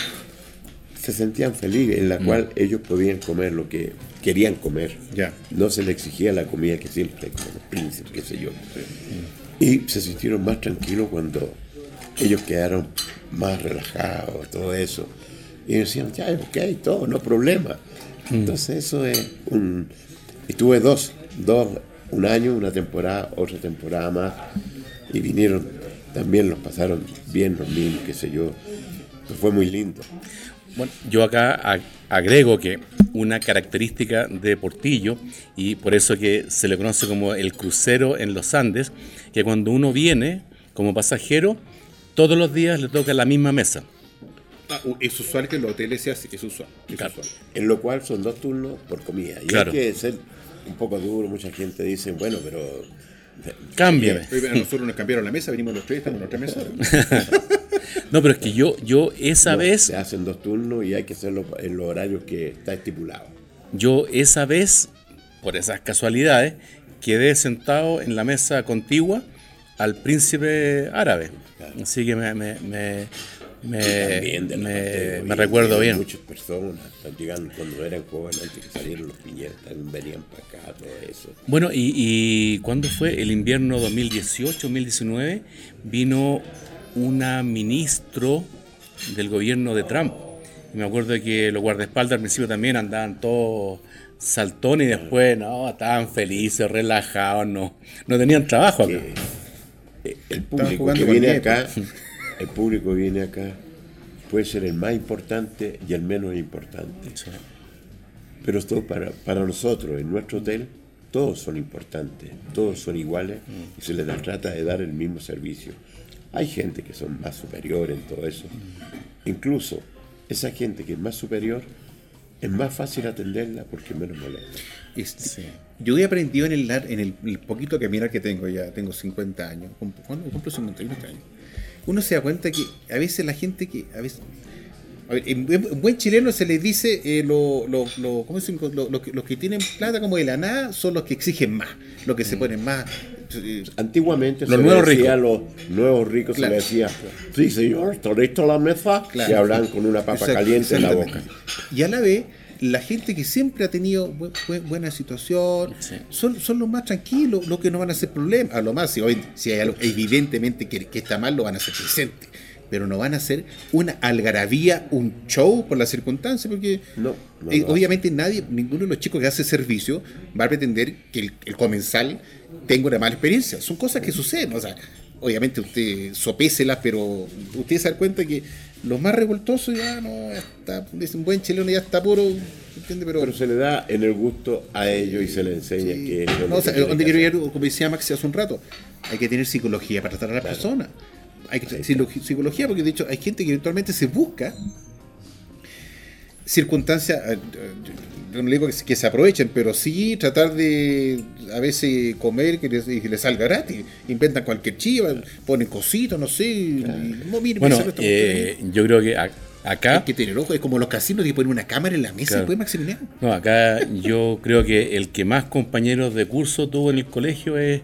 se sentían felices, en la mm. cual ellos podían comer lo que querían comer. Ya. No se les exigía la comida que siempre, como los príncipes, qué sé yo. Y se sintieron más tranquilos cuando ellos quedaron más relajados, todo eso. Y decían, ya, ok, todo, no problema. Mm. Entonces eso es un... Y tuve dos, dos, un año, una temporada, otra temporada más. Y vinieron, también los pasaron bien los niños, qué sé yo. fue muy lindo. Bueno, yo acá agrego que una característica de Portillo, y por eso que se le conoce como el crucero en los Andes, que cuando uno viene como pasajero, todos los días le toca la misma mesa. Ah, es usual que en los hoteles sea así, es usual. En lo cual son dos turnos por comida. Y hay que ser un poco duro, mucha gente dice, bueno, pero Cámbiame. nosotros nos cambiaron la mesa, venimos los tres, estamos en otra mesa. no, pero es que yo, yo esa vez. Se hacen dos turnos y hay que hacerlo en los horarios que está estipulado. Yo esa vez, por esas casualidades, quedé sentado en la mesa contigua al príncipe árabe. Así que me, me, me, me, recuerdo bien. Muchas personas están llegando cuando eran jóvenes, antes que salieron los piñeros, venían para acá, todo eso. Bueno, y, y cuando fue el invierno 2018-2019, vino una ministro del gobierno de Trump. Y me acuerdo que los guardaespaldas al principio también andaban todos saltones y después no, estaban felices, relajados, no, no tenían trabajo acá. el público que viene acá el público viene acá, puede ser el más importante y el menos importante. Pero todo para, para nosotros, en nuestro hotel, todos son importantes, todos son iguales y se les trata de dar el mismo servicio. Hay gente que son más superior en todo eso. Incluso esa gente que es más superior, es más fácil atenderla porque menos molesta. Este, yo he aprendido en el, en el, poquito que mira que tengo ya, tengo 50 años, cumplo 51 años uno se da cuenta que a veces la gente que a veces en, buen chileno se les dice eh, lo, lo, lo, los que tienen plata como de la nada son los que exigen más, los que se mm. ponen más. Antiguamente los se nuevos decía a los nuevos ricos se les decía, sí señor, está listo la mesa, y hablan con una papa caliente en la boca. Y a la vez la gente que siempre ha tenido buena situación son, son los más tranquilos, los que no van a hacer problemas. A lo más, si, hoy, si hay algo evidentemente que, está mal, lo van a hacer presente. Pero no van a hacer una algarabía, un show por las circunstancias, porque no, eh, obviamente nadie, ninguno de los chicos que hace servicio va a pretender que el, comensal tenga una mala experiencia. Son cosas que suceden. O sea, obviamente usted sopéselas, pero usted se da cuenta que los más revoltosos ya no, está, es un buen chileno ya está puro, Pero, se le da en el gusto a ellos y se le enseña que... No, o sea, donde quiero ir, como decía Maxi hace un rato, hay que tener psicología para tratar a las personas. Hay que tener psicología porque de hecho hay gente que eventualmente se busca circunstancias, eh, no le digo que, se aprovechen, pero sí tratar de a veces comer que les, les salga gratis. Inventan cualquier chiva, ponen cositas, no sé. bueno, eh, yo creo que acá. Hay que tener ojo, es como los casinos que ponen una cámara en la mesa y Maximiliano. No, acá yo creo que el que más compañeros de curso tuvo en el colegio es.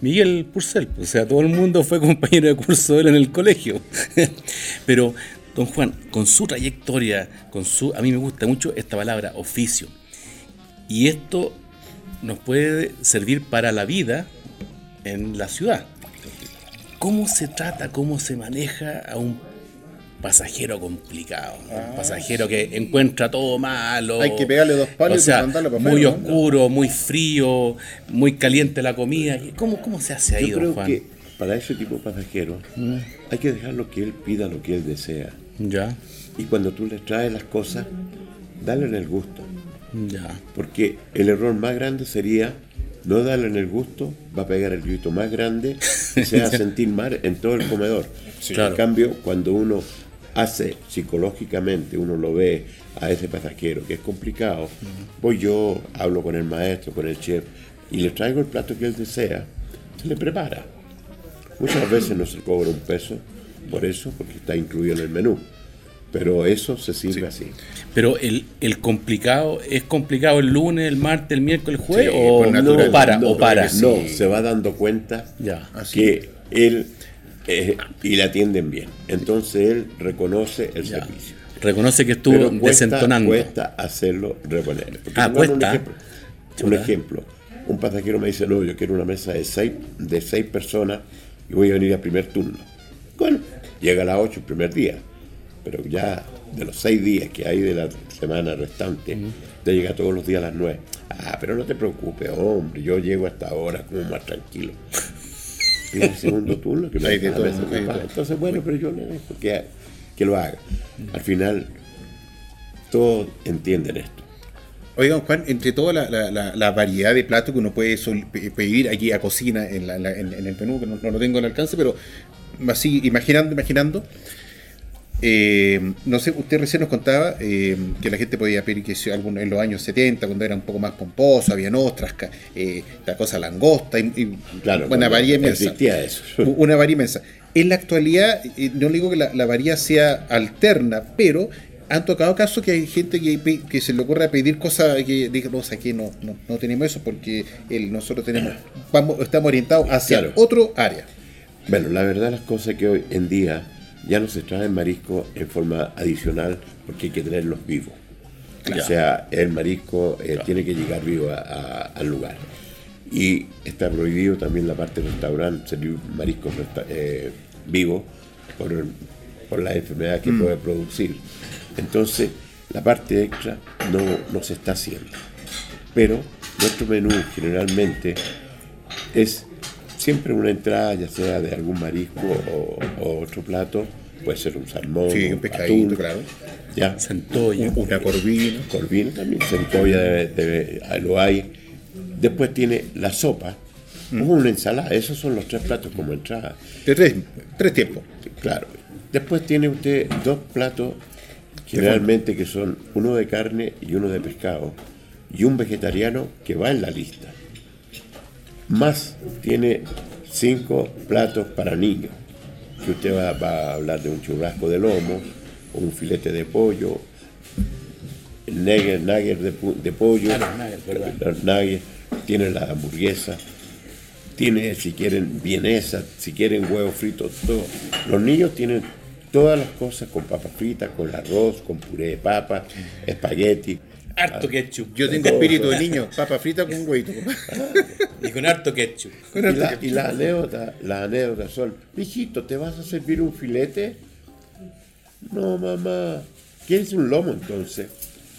Miguel Purcell, o sea, todo el mundo fue compañero de curso de él en el colegio. Pero Don Juan, con su trayectoria, con su, a mí me gusta mucho esta palabra, oficio. Y esto nos puede servir para la vida en la ciudad. ¿Cómo se trata, cómo se maneja a un pasajero complicado? un ah, pasajero que encuentra todo malo. Hay que pegarle dos palos y mandarlo para Muy oscuro, muy frío, muy caliente la comida. ¿Cómo, cómo se hace ahí, Yo creo Que para ese tipo de pasajero mm. hay que dejarlo que él pida lo que él desea. Ya. Y cuando tú le traes las cosas, dale en el gusto. Ya. Porque el error más grande sería no darle en el gusto, va a pegar el grito más grande y se va a sentir mal en todo el comedor. En cambio, cuando uno hace psicológicamente, uno lo ve a ese pasajero, que es complicado, voy yo, hablo con el maestro, con el chef, y le traigo el plato que él desea, se le prepara. Muchas veces no se cobra un peso, por eso, porque está incluido en el menú. Pero eso se sirve así. Pero el, el, complicado, ¿es complicado el lunes, el martes, el miércoles, el jueves? o, no, para, o para. No, se va dando cuenta ya. que él eh, y le atienden bien. Entonces él reconoce el servicio. Reconoce que estuvo desentonando. Cuesta hacerlo reponer. ah, cuesta. Un ejemplo, un pasajero me dice, no, yo quiero una mesa de seis, de seis personas y voy a venir a primer turno. Bueno, llega a las 8 el primer día, pero ya de los 6 días que hay de la semana restante, te llega todos los días a las 9. Ah, pero no te preocupes, hombre, yo llego hasta ahora como más tranquilo. El segundo turno, que me todo, Entonces, bueno, pero yo le dejo que, que lo haga. Al final, todos entienden esto. Oigan, Juan, entre toda la, variedad de platos que uno puede pedir aquí a cocina en, el menú, que no, lo tengo al alcance, pero así, imaginando, imaginando, Eh, no sé, usted recién nos contaba eh, que la gente podía pedir que algún, en los años 70, cuando era un poco más pomposo, había ostras, eh, la cosa langosta, y, claro, una varía inmensa. Eso. Una varía inmensa. En la actualidad, no digo que la, la varía sea alterna, pero han tocado casos que hay gente que, que se le ocurre pedir cosas que diga, no, aquí no, no, tenemos eso porque el, nosotros tenemos vamos, estamos orientados hacia otro área. Bueno, la verdad las cosas que hoy en día ya no se trae marisco en forma adicional porque hay que tenerlos vivos. O sea, el marisco eh, tiene que llegar vivo al lugar. Y está prohibido también la parte del restaurante servir marisco eh, vivo por, por la enfermedad que mm. puede producir. Entonces, la parte extra no, no se está haciendo. Pero nuestro menú generalmente es siempre una entrada, ya sea de algún marisco o, otro plato, puede ser un salmón, un pescadito, claro. Ya. Centolla, una corvina. Corvina también, centolla de, lo hay. Después tiene la sopa, mm. o una ensalada, esos son los tres platos como entrada. De tres, tres tiempos. Claro. Después tiene usted dos platos generalmente que son uno de carne y uno de pescado, y un vegetariano que va en la lista. Más tiene cinco platos para niños, que usted va, a hablar de un churrasco de lomo, o un filete de pollo, nugget, nugget de, pollo, los nuggets, tiene la hamburguesa, tiene si quieren vienesa, si quieren huevo frito, todo. Los niños tienen todas las cosas con papas fritas, con arroz, con puré de papa, espagueti. Harto ketchup. Yo tengo espíritu de niño, papa frita con huevito. y con harto ketchup. y, las anécdotas, las anécdotas son, hijito, ¿te vas a servir un filete? No, mamá. ¿Quieres un lomo entonces?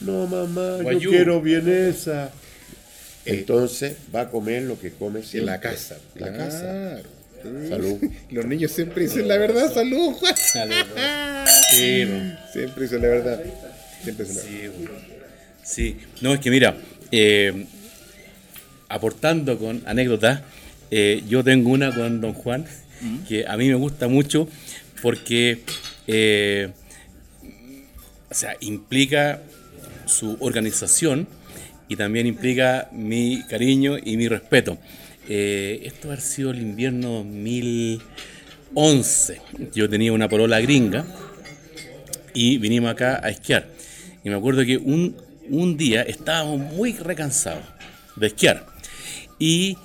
No, mamá, yo quiero vienesa. Eh, entonces va a comer lo que come siempre. En la casa. La casa. Salud. Los niños siempre dicen la verdad, salud, Juan. Sí, siempre dicen la verdad. Siempre dicen la verdad. Sí, no, es que mira, eh, aportando con anécdotas, eh, yo tengo una con don Juan que a mí me gusta mucho porque eh, o sea, implica su organización y también implica mi cariño y mi respeto. Eh, esto ha sido el invierno 2011. Yo tenía una porola gringa y vinimos acá a esquiar. Y me acuerdo que un, día estábamos muy recansados de esquiar. Y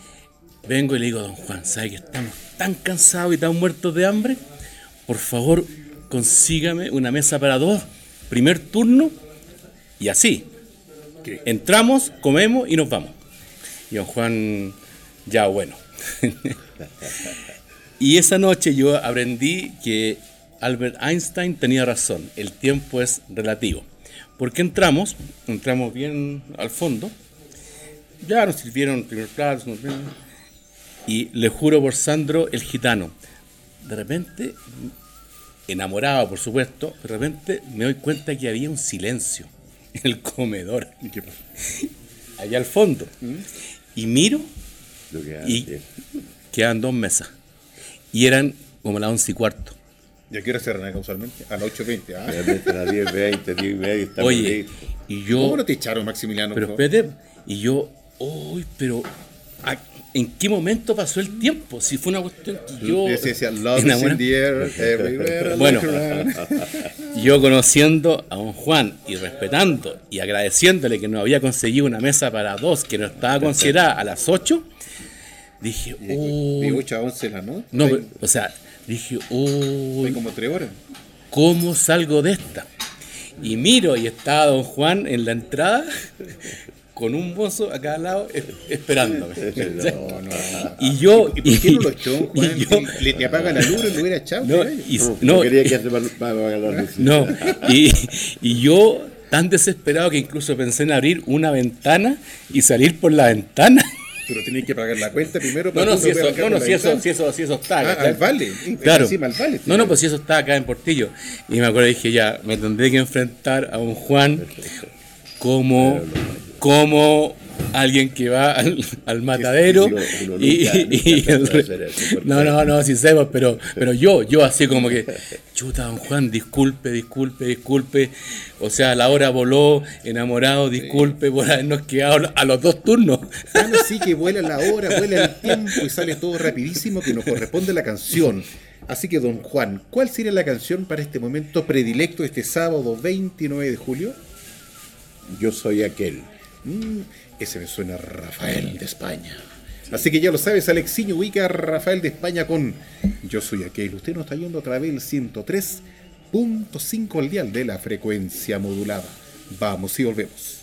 vengo y le digo a don Juan, ¿sabe que estamos tan cansados y tan muertos de hambre? Por favor, consígame una mesa para dos, primer turno, y así. Entramos, comemos y nos vamos. Y don Juan ya, bueno. y esa noche yo aprendí que Albert Einstein tenía razón, el tiempo es relativo. Porque entramos, entramos bien al fondo, ya nos sirvieron el primer plato, y le juro por Sandro, el gitano, de repente, enamorado por supuesto, de repente me doy cuenta que había un silencio en el comedor, allá al fondo. Y miro y quedan dos mesas. Y eran como las once y cuarto. ¿Y a qué hora cerran causalmente? A las 8.20. ¿ah? A las 10.20, 10 y media. Oye, y yo. ¿Cómo no te echaron, Maximiliano? Pero espérate, y yo, uy, pero. ¿En qué momento pasó el tiempo? Si fue una cuestión que yo. bueno, yo conociendo a don Juan y respetando y agradeciéndole que nos había conseguido una mesa para dos que no estaba considerada a las 8, Dije, De 8 a 11 la noche. No, o sea, dije, uy. Hay como 3 horas. ¿Cómo salgo de esta? Y miro y está don Juan en la entrada con un mozo acá al lado esperándome. No, no, y yo. ¿Y, por qué no lo echó, Juan? Yo, le, le, apaga la luz y lo hubiera echado. No, y, no, quería que la No, y, y yo tan desesperado que incluso pensé en abrir una ventana y salir por la ventana. Pero tenéis que pagar la cuenta primero. Para no, no, si eso, no, no si, eso, si, eso, si eso está. Ah, al vale. Claro. No, no, pues si eso está acá en Portillo. Y me acuerdo, dije, ya, me tendré que enfrentar a un Juan como, como alguien que va al, matadero y, no, no, no, sí sabemos, pero, pero yo, yo así como que, chuta, don Juan, disculpe, disculpe, disculpe, o sea, la hora voló, enamorado, disculpe por habernos quedado a los dos turnos. Bueno, sí que vuela la hora, vuela el tiempo y sale todo rapidísimo que nos corresponde la canción. Así que, don Juan, ¿cuál sería la canción para este momento predilecto este sábado 29 de julio? Yo soy aquel. Mm, ese me suena Rafael de España. Así que ya lo sabes, Alexiño ubica Rafael de España con Yo soy aquel. Usted nos está yendo a través del 103.5 al dial de la frecuencia modulada. Vamos y volvemos.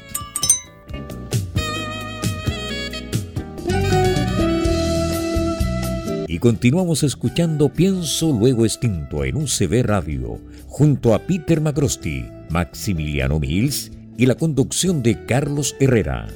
Continuamos escuchando Pienso Luego Extinto en UCB Radio, junto a Peter Macrosti, Maximiliano Mills y la conducción de Carlos Herrera.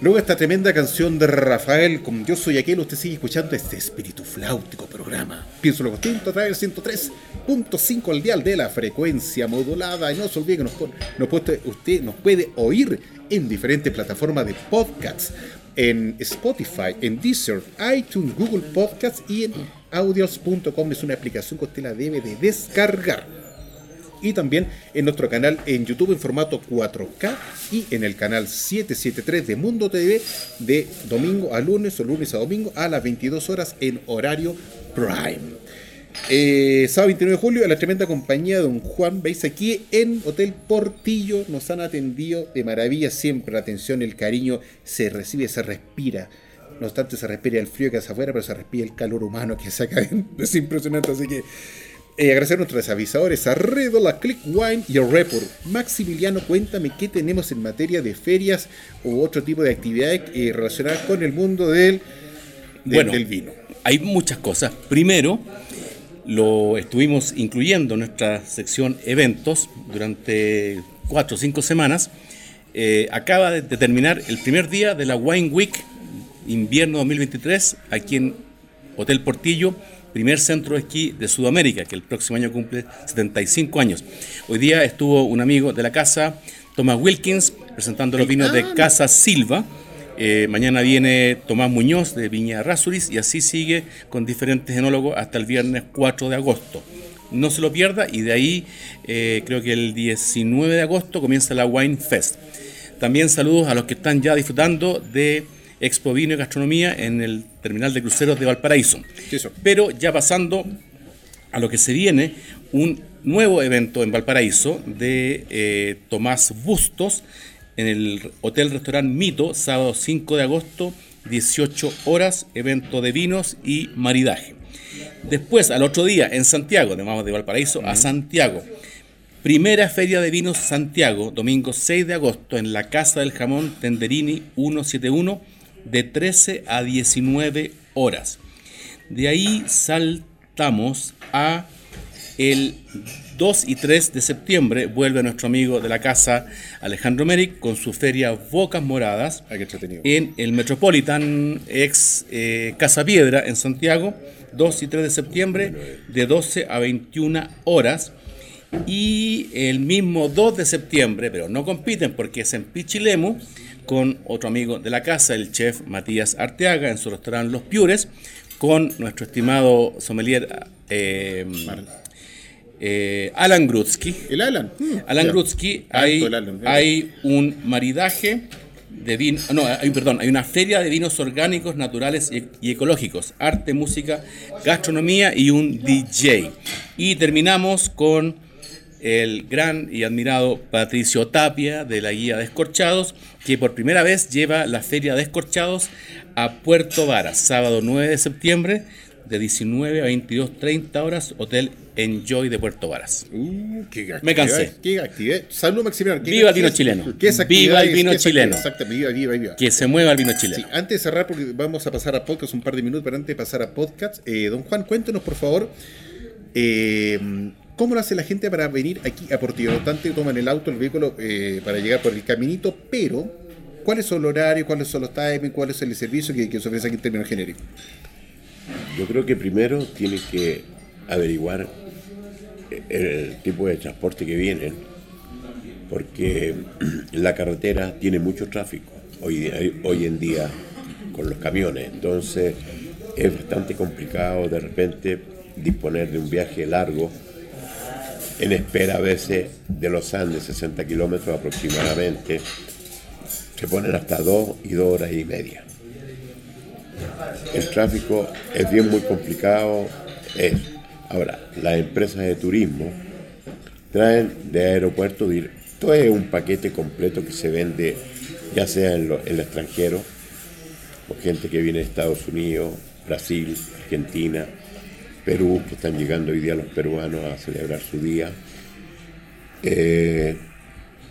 Luego esta tremenda canción de Rafael con Yo Soy Aquel, usted sigue escuchando este espíritu flautico programa. Pienso Luego Extinto a través del 103.5 al dial de la frecuencia modulada. Y no se olvide que nos puede, usted nos puede oír en diferentes plataformas de podcasts en Spotify, en Deezer, iTunes, Google Podcasts y en audios.com. Es una aplicación que usted la debe de descargar. Y también en nuestro canal en YouTube en formato 4K y en el canal 773 de Mundo TV de domingo a lunes o lunes a domingo a las 22 horas en horario Prime. Eh, sábado 29 de julio, a la tremenda compañía de Don Juan, veis aquí en Hotel Portillo, nos han atendido de maravilla siempre, la atención, el cariño se recibe, se respira. No obstante, se respira el frío que hace afuera, pero se respira el calor humano que se acá Es impresionante, así que eh, agradecer a nuestros avisadores, a Redo, la Click Wine y a Report. Maximiliano, cuéntame qué tenemos en materia de ferias u otro tipo de actividades eh, relacionadas con el mundo del, del vino. Hay muchas cosas. Primero, lo estuvimos incluyendo en nuestra sección eventos durante cuatro o cinco semanas. Eh, acaba de terminar el primer día de la Wine Week invierno 2023 aquí en Hotel Portillo, primer centro de esquí de Sudamérica, que el próximo año cumple 75 años. Hoy día estuvo un amigo de la casa, Thomas Wilkins, presentando los vinos de Casa Silva eh, mañana viene Tomás Muñoz de Viña Rasuris y así sigue con diferentes enólogos hasta el viernes 4 de agosto. No se lo pierda y de ahí eh, creo que el 19 de agosto comienza la Wine Fest. También saludos a los que están ya disfrutando de Expo Vino y Gastronomía en el terminal de cruceros de Valparaíso. Pero ya pasando a lo que se viene, un nuevo evento en Valparaíso de eh, Tomás Bustos en el Hotel Restaurant Mito, sábado 5 de agosto, 18 horas, evento de vinos y maridaje. Después, al otro día, en Santiago, de de Valparaíso a Santiago, Primera Feria de Vinos Santiago, domingo 6 de agosto, en la Casa del Jamón Tenderini 171, de 13 a 19 horas. De ahí saltamos a el 2 y 3 de septiembre vuelve nuestro amigo de la casa Alejandro Meric con su feria Bocas Moradas en el Metropolitan ex eh, Casa Piedra en Santiago, 2 y 3 de septiembre de 12 a 21 horas. Y el mismo 2 de septiembre, pero no compiten porque es en Pichilemu, con otro amigo de la casa, el chef Matías Arteaga, en su restaurante Los Piures, con nuestro estimado sommelier eh, eh, Alan Grutsky. El Alan. Mm, Alan Grutsky, hay, hay un maridaje de vino, no, hay, perdón, hay una feria de vinos orgánicos, naturales y, ecológicos, arte, música, gastronomía y un DJ. Y terminamos con el gran y admirado Patricio Tapia de la Guía de Escorchados, que por primera vez lleva la feria de Escorchados a Puerto Varas, sábado 9 de septiembre, de 19 a 22.30 horas, Hotel Enjoy de Puerto Varas. Uh, Me cansé. Qué actividad. Salud, Maximiliano. Viva el vino chileno. viva el vino chileno. Exactamente, viva, viva, viva. Que se mueva el vino chileno. Sí, antes de cerrar, porque vamos a pasar a podcast un par de minutos, pero antes de pasar a podcast, eh, don Juan, cuéntenos por favor. Eh, ¿Cómo lo hace la gente para venir aquí a Portillo? Tanto toman el auto, el vehículo eh, para llegar por el caminito, pero ¿cuáles son los horarios, cuáles son los timings, cuál es el servicio que, que se ofrece aquí en términos genéricos? Yo creo que primero tiene que averiguar el tipo de transporte que vienen, porque la carretera tiene mucho tráfico hoy, en día con los camiones, entonces es bastante complicado de repente disponer de un viaje largo en espera a veces de los Andes, 60 kilómetros aproximadamente, se ponen hasta dos y dos horas y media. El tráfico es bien muy complicado. Es. Ahora, las empresas de turismo traen de aeropuerto directo. es un paquete completo que se vende ya sea en, el extranjero, o gente que viene de Estados Unidos, Brasil, Argentina, Perú, que están llegando hoy día los peruanos a celebrar su día. Eh,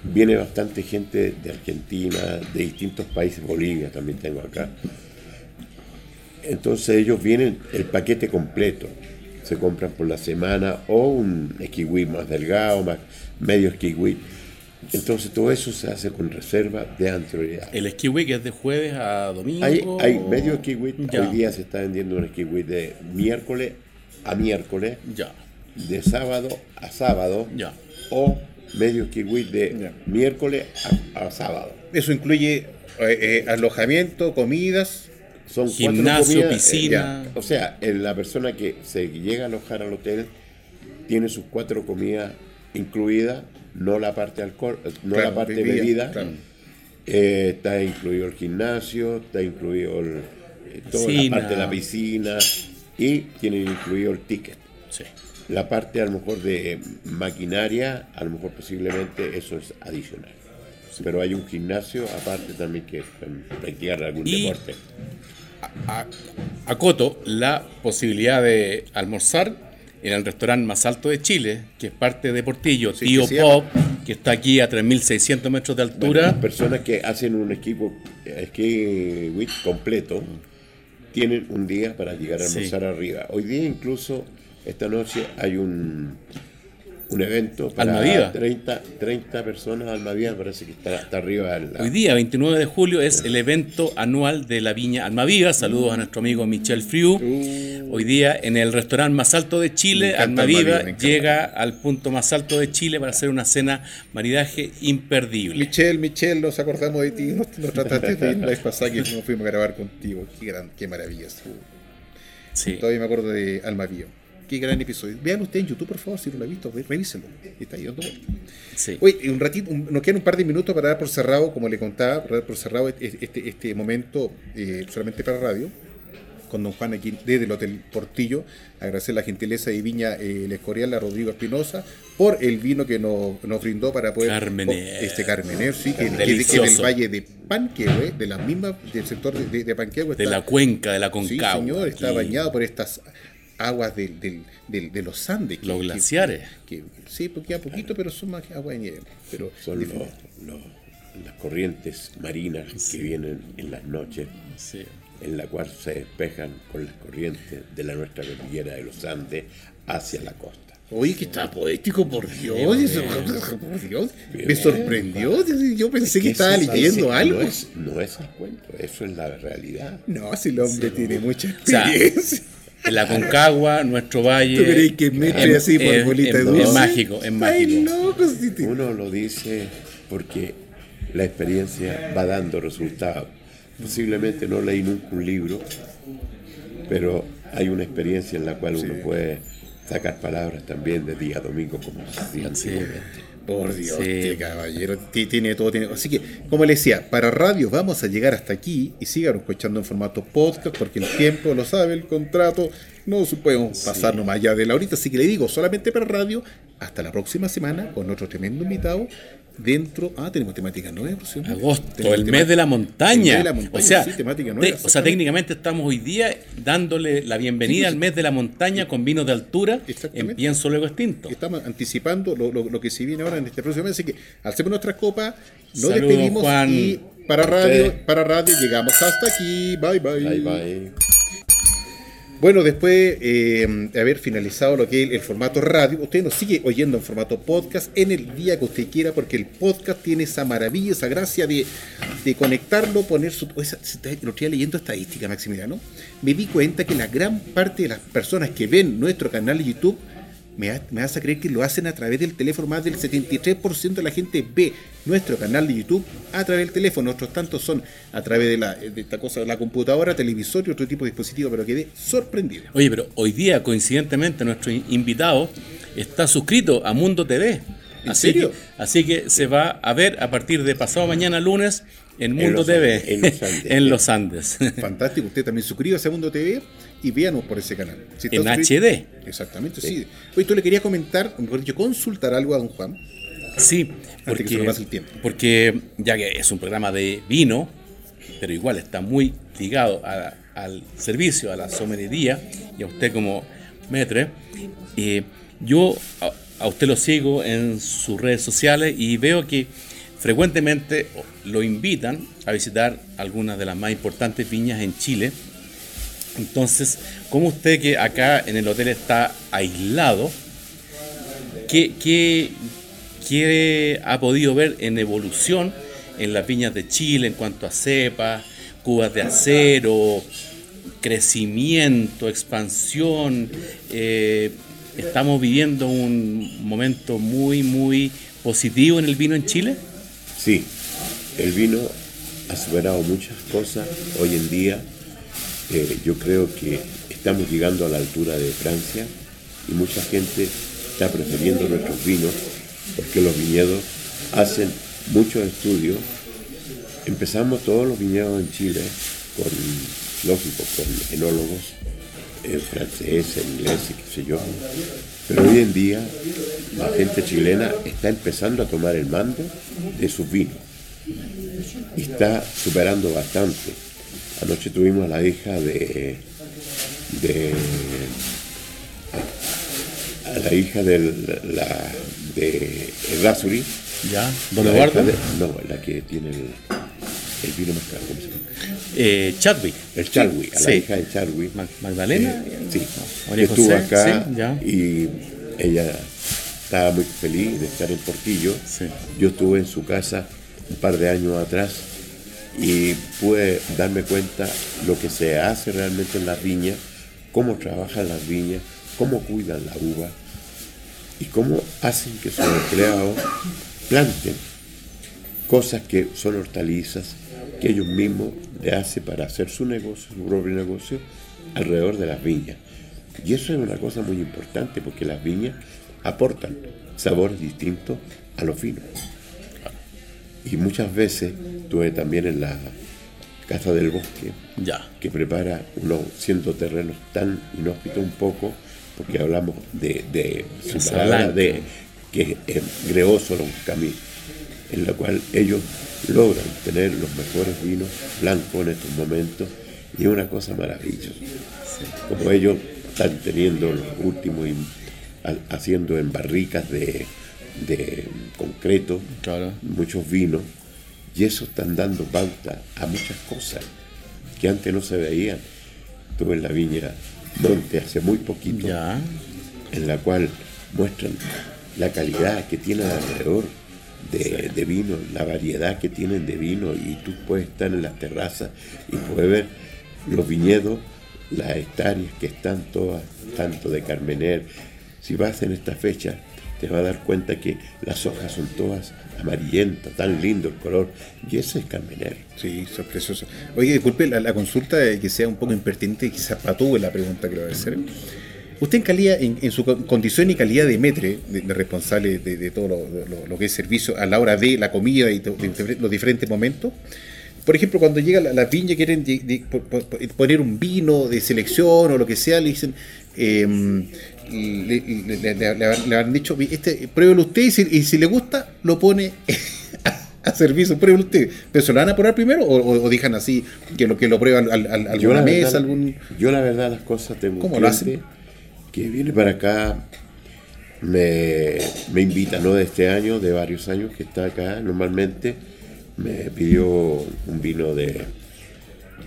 viene bastante gente de Argentina, de distintos países, Bolivia también tengo acá. Entonces ellos vienen el paquete completo. Se compran por la semana o un esquiwí más delgado, más medio esquiwí. Entonces todo eso se hace con reserva de anterioridad. ¿El esquiwí que es de jueves a domingo? Hay, medio esquiwí. Hoy día se está vendiendo un esquiwí de miércoles a miércoles. Ya. De sábado a sábado. Ya. O medio esquiwí de miércoles a, sábado. Eso incluye eh, eh, alojamiento, comidas son Gimnasio, eh, piscina. o sea, la persona que se llega a alojar al hotel tiene sus cuatro comidas incluidas, no la parte alcohol, eh, no la parte bebida. Eh, está incluido el gimnasio, está incluido toda la parte de la piscina y tienen incluido el ticket. La parte a lo mejor de maquinaria, a lo mejor posiblemente eso es adicional. Pero hay un gimnasio aparte también que practicar algún deporte a, Coto la posibilidad de almorzar en el restaurante más alto de Chile, que es parte de Portillo, Tío Pop, que está aquí a 3.600 metros de altura. personas que hacen un equipo esquí completo tienen un día para llegar a almorzar arriba. Hoy día incluso, esta noche, hay un un evento para 30, 30 personas Almaviva, parece que está, arriba. Hoy día, 29 de julio, es el evento anual de la Viña Almaviva. Saludos a nuestro amigo Michel Friu. Uh. Hoy día, en el restaurante más alto de Chile, Almaviva llega al punto más alto de Chile para hacer una cena maridaje imperdible. Michel, Michel, nos acordamos de ti, nos, trataste de ir la vez pasada que nos fuimos a grabar contigo. Qué, gran, qué maravilloso. Sí. Todavía me acuerdo de Almaviva. Qué gran episodio. Vean usted en YouTube, por favor, si no lo ha visto, revísenlo. Está ahí dando sí. Oye, un ratito, nos quedan un par de minutos para dar por cerrado, como le contaba, para dar por cerrado este, este, este momento eh, solamente para radio con don Juan aquí desde el Hotel Portillo. Agradecer la gentileza de Viña eh, El Escorial a Rodrigo Espinosa por el vino que nos, nos brindó para poder. Carmener. Este Carmener, sí, que, que, es del Valle de Panquehue, de la misma, del sector de, de, de la cuenca de la Concagua. Sí, señor, está bañado por estas aguas de los Andes. los glaciares. sí, porque a poquito, pero son más agua de nieve. Pero son las corrientes marinas que vienen en las noches, en la cual se despejan con las corrientes de la nuestra cordillera de los Andes hacia la costa. Oye, que está poético, por Dios. por Dios. Me sorprendió. Yo pensé que, estaba leyendo algo. No es, no es el cuento, eso es la realidad. No, si el hombre tiene mucha experiencia. en la Concagua, nuestro valle. ¿Tú crees que así por bolita de Es mágico, es mágico. Uno lo dice porque la experiencia va dando resultados. Posiblemente no leí nunca un libro, pero hay una experiencia en la cual uno puede sacar palabras también de día a domingo como se Por Dios, este caballero tiene todo. Tiene... Así que, como le decía, para radio vamos a llegar hasta aquí y sigan escuchando en formato podcast porque el tiempo lo sabe, el contrato, no podemos pasarnos más allá de la ahorita. Así que le digo, solamente para radio, hasta la próxima semana con otro tremendo invitado dentro. Ah, tenemos temática nueva. Agosto, el mes de la montaña. o sea, o sea, técnicamente estamos hoy día dándole la bienvenida al mes de la montaña con vinos de altura en pienso luego extinto. Estamos anticipando lo, que se viene ahora en este próximo mes. Así que hacemos nuestras copas, nos despedimos y para radio, para radio llegamos hasta aquí. Bye bye. Bye bye. Bueno, después de eh, haber finalizado lo que es el formato radio, usted nos sigue oyendo en formato podcast en el día que usted quiera, porque el podcast tiene esa maravilla, esa gracia de, conectarlo, poner su... lo estoy leyendo estadística, Maximiliano. Me di cuenta que la gran parte de las personas que ven nuestro canal de YouTube me, me hace creer que lo hacen a través del teléfono. Más del 73% de la gente ve nuestro canal de YouTube a través del teléfono. Otros tantos son a través de, la, de esta cosa, la computadora, televisor y otro tipo de dispositivo, pero quedé sorprendido. Oye, pero hoy día, coincidentemente, nuestro invitado está suscrito a Mundo TV. ¿En serio? así que se va a ver a partir de pasado mañana lunes en Mundo TV, en los Andes. Fantástico, usted también suscríbase a Mundo TV y véanos por ese canal. en HD. Exactamente, sí. Hoy tú le querías comentar, mejor dicho, consultar algo a don Juan. Sí, porque, porque ya que es un programa de vino, pero igual está muy ligado al servicio, a la somerería y a usted como metre, eh, yo a usted lo sigo en sus redes sociales y veo que frecuentemente lo invitan a visitar algunas de las más importantes viñas en Chile. Entonces, como usted que acá en el hotel está aislado, ¿qué, qué, ha podido ver en evolución en las viñas de Chile en cuanto a cepas, cubas de acero, crecimiento, expansión? Eh, estamos viviendo un momento muy, muy positivo en el vino en Chile. Sí, el vino ha superado muchas cosas hoy en día. Eh, yo creo que estamos llegando a la altura de Francia y mucha gente está prefiriendo nuestros vinos porque los viñedos hacen muchos estudios. Empezamos todos los viñedos en Chile con, lógico, con enólogos en francés, en inglés qué sé yo. Pero hoy en día la gente chilena está empezando a tomar el mando de sus vinos está superando bastante. Anoche tuvimos a la hija de, de a la hija de la de Rasuri. ¿Ya? ¿Dónde guarda? no, la que tiene el, el vino más caro, ¿cómo se llama? Eh, Chadwick. El Chadwick, a la hija de Chadwick. ¿Magdalena? Eh, sí. Estuvo acá y ella estaba muy feliz de estar en Portillo. Yo estuve en su casa un par de años atrás y pude darme cuenta lo que se hace realmente en las viñas, cómo trabajan las viñas, cómo cuidan la uva y cómo hacen que sus empleados planten cosas que son hortalizas que ellos mismos le hacen para hacer su negocio, su propio negocio, alrededor de las viñas. Y eso es una cosa muy importante porque las viñas aportan sabores distintos a los vinos. Y muchas veces tuve también en la Casa del Bosque, ya. que prepara unos siendo terrenos tan inhóspitos un poco, porque hablamos de, de su palabra de que es greoso los caminos, en la cual ellos logran tener los mejores vinos blancos en estos momentos y es una cosa maravillosa. Como ellos están teniendo los últimos, haciendo en barricas de, concreto, muchos vinos, y eso están dando pauta a muchas cosas que antes no se veían. Tuve en la viña Monte hace muy poquito, en la cual muestran la calidad que tiene alrededor de, de, vino, la variedad que tienen de vino, y tú puedes estar en las terrazas y puedes ver los viñedos, las hectáreas que están todas, tanto de Carmener. Si vas en esta fecha, te vas a dar cuenta que las hojas son todas amarillentas, tan lindo el color, y ese es Carmener. Sí, eso es precioso. Oye, disculpe la, consulta que sea un poco impertinente, quizás patúe la pregunta que le voy a hacer. Usted en calidad, en, su condición y calidad de metre, de, responsable de, todo lo, que es servicio a la hora de la comida y los diferentes momentos, por ejemplo, cuando llega la, la piña, quieren poner un vino de selección o lo que sea, le dicen, em, le, han dicho, este, pruébelo usted y si, le gusta, lo pone a, servicio, pruébelo usted. ¿Pero se lo van a poner primero o, o, dejan así, que lo, que lo prueban al, al, alguna mesa? algún... Yo la verdad las cosas tengo ¿Cómo lo hace? que viene para acá, me, me invita, no de este año, de varios años que está acá normalmente, me pidió un vino de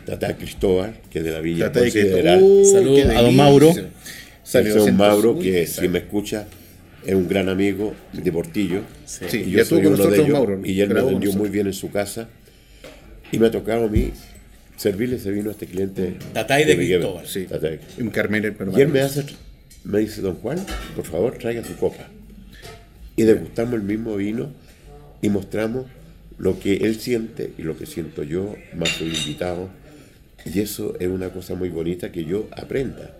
Tata Cristóbal, que es de la Villa Tata uh, Saludos a don Mauro. A don Mauro, que si me escucha, es un gran amigo de Portillo. Sí, y yo soy uno de ellos, Mauro, y él me atendió muy bien en su casa. Y me ha tocado a mí servirle ese vino a este cliente. Tatay de, de Cristóbal. Sí. Un Carmen, y él me hace me dice, don Juan, por favor traiga su copa. Y degustamos el mismo vino y mostramos lo que él siente y lo que siento yo, más soy invitado. Y eso es una cosa muy bonita que yo aprenda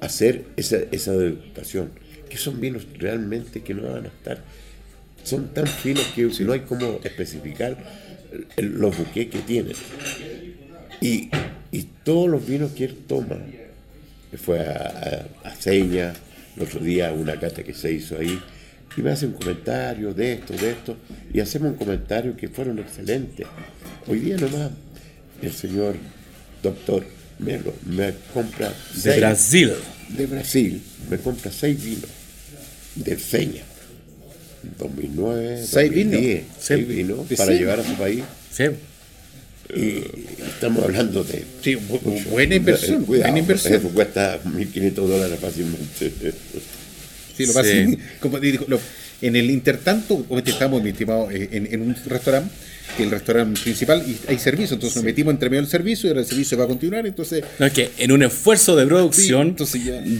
hacer esa, esa degustación. Que son vinos realmente que no van a estar, son tan finos que no hay como especificar los buques que tienen. Y, y todos los vinos que él toma fue a, a, Seña, el otro día una cata que se hizo ahí, y me hace un comentario de esto, de esto, y hacemos un comentario que fueron excelentes. Hoy día nomás el señor doctor Melo me compra... De Brasil. De Brasil, me compra seis vinos de Seña. 2009, ¿Seis vinos? Seis vinos para llevar a su país. Sí. Y estamos hablando de. Sí, buena inversión. buena inversión. Eso cuesta 1.500 dólares fácilmente. Sí, lo sí. Como digo, en el intertanto, estamos, mi estimado, eh, en, en un restaurante que el restaurante principal y hay servicio, entonces nos metimos entre medio del servicio y ahora el servicio va a continuar, entonces... No, es que en un esfuerzo de producción,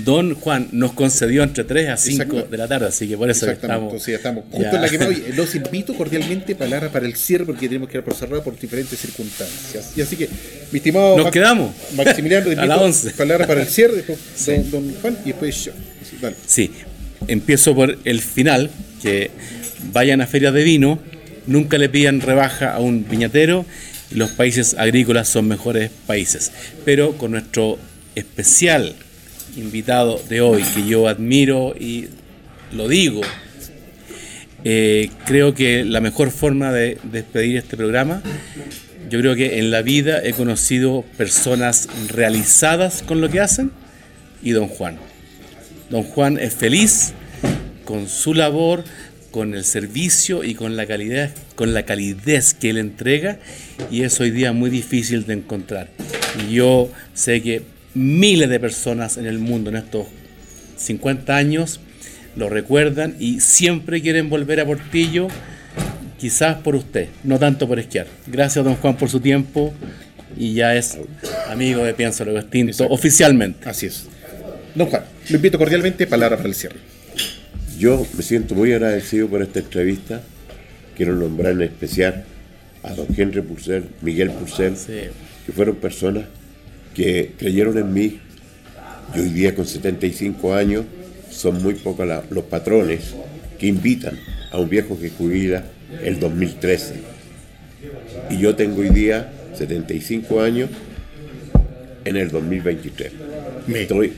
don Juan nos concedió entre 3 a 5 de la tarde, así que por eso estamos... Entonces ya estamos justo en la que Los invito cordialmente para, para el cierre porque tenemos que ir por cerrado por diferentes circunstancias. Y así que, mi estimado... Nos quedamos. Maximiliano, a las 11. Palabra para el cierre, don, don, Juan, y después yo. Sí, empiezo por el final, que vayan a ferias de vino nunca le pidan rebaja a un viñatero y los países agrícolas son mejores países. Pero con nuestro especial invitado de hoy, que yo admiro y lo digo, eh, creo que la mejor forma de despedir este programa, yo creo que en la vida he conocido personas realizadas con lo que hacen y don Juan. Don Juan es feliz con su labor, con el servicio y con la calidad, con la calidez que él entrega y es hoy día muy difícil de encontrar. Y yo sé que miles de personas en el mundo en estos 50 años lo recuerdan y siempre quieren volver a Portillo, quizás por usted, no tanto por esquiar. Gracias, don Juan, por su tiempo y ya es amigo de Pienso lo Extinto oficialmente. Así es. Don Juan, lo invito cordialmente, palabra para el cierre. Yo me siento muy agradecido por esta entrevista. Quiero nombrar en especial a don Henry Purcell, Miguel Purcell, que fueron personas que creyeron en mí. Y hoy día con 75 años son muy pocos los patrones que invitan a un viejo que jubila el 2013. Y yo tengo hoy día 75 años en el 2023. Me estoy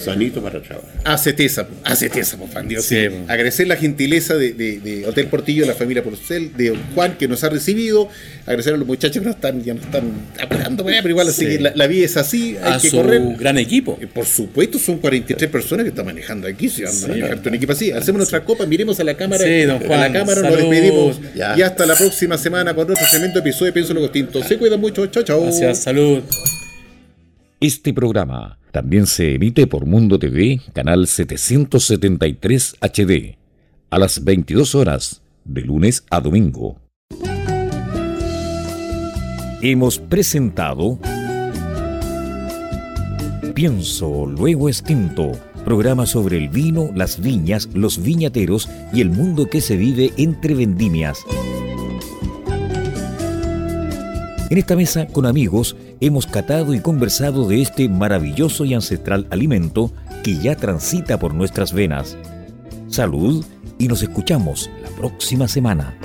sanito para trabajar. Acetesa, acetesa, por fan Dios. Agradecer la gentileza de, Hotel Portillo, de la familia Porcel, de Juan que nos ha recibido. Agradecer a los muchachos que nos están, ya nos están apurando, pero igual así la, vida es así, hay a que su correr. gran equipo. Eh, por supuesto, son 43 personas que están manejando aquí. Si van a manejar un equipo así, hacemos nuestra copa, miremos a la cámara. Sí, don Juan, a la cámara, nos despedimos. Y hasta la próxima semana con otro tremendo episodio de Pienso lo Distinto. Se cuidan mucho, chao, chao. Gracias, salud. Este programa también se emite por Mundo TV, canal 773 HD, a las 22 horas, de lunes a domingo. Hemos presentado Pienso, luego extinto, programa sobre el vino, las viñas, los viñateros y el mundo que se vive entre vendimias. En esta mesa con amigos hemos catado y conversado de este maravilloso y ancestral alimento que ya transita por nuestras venas. Salud y nos escuchamos la próxima semana.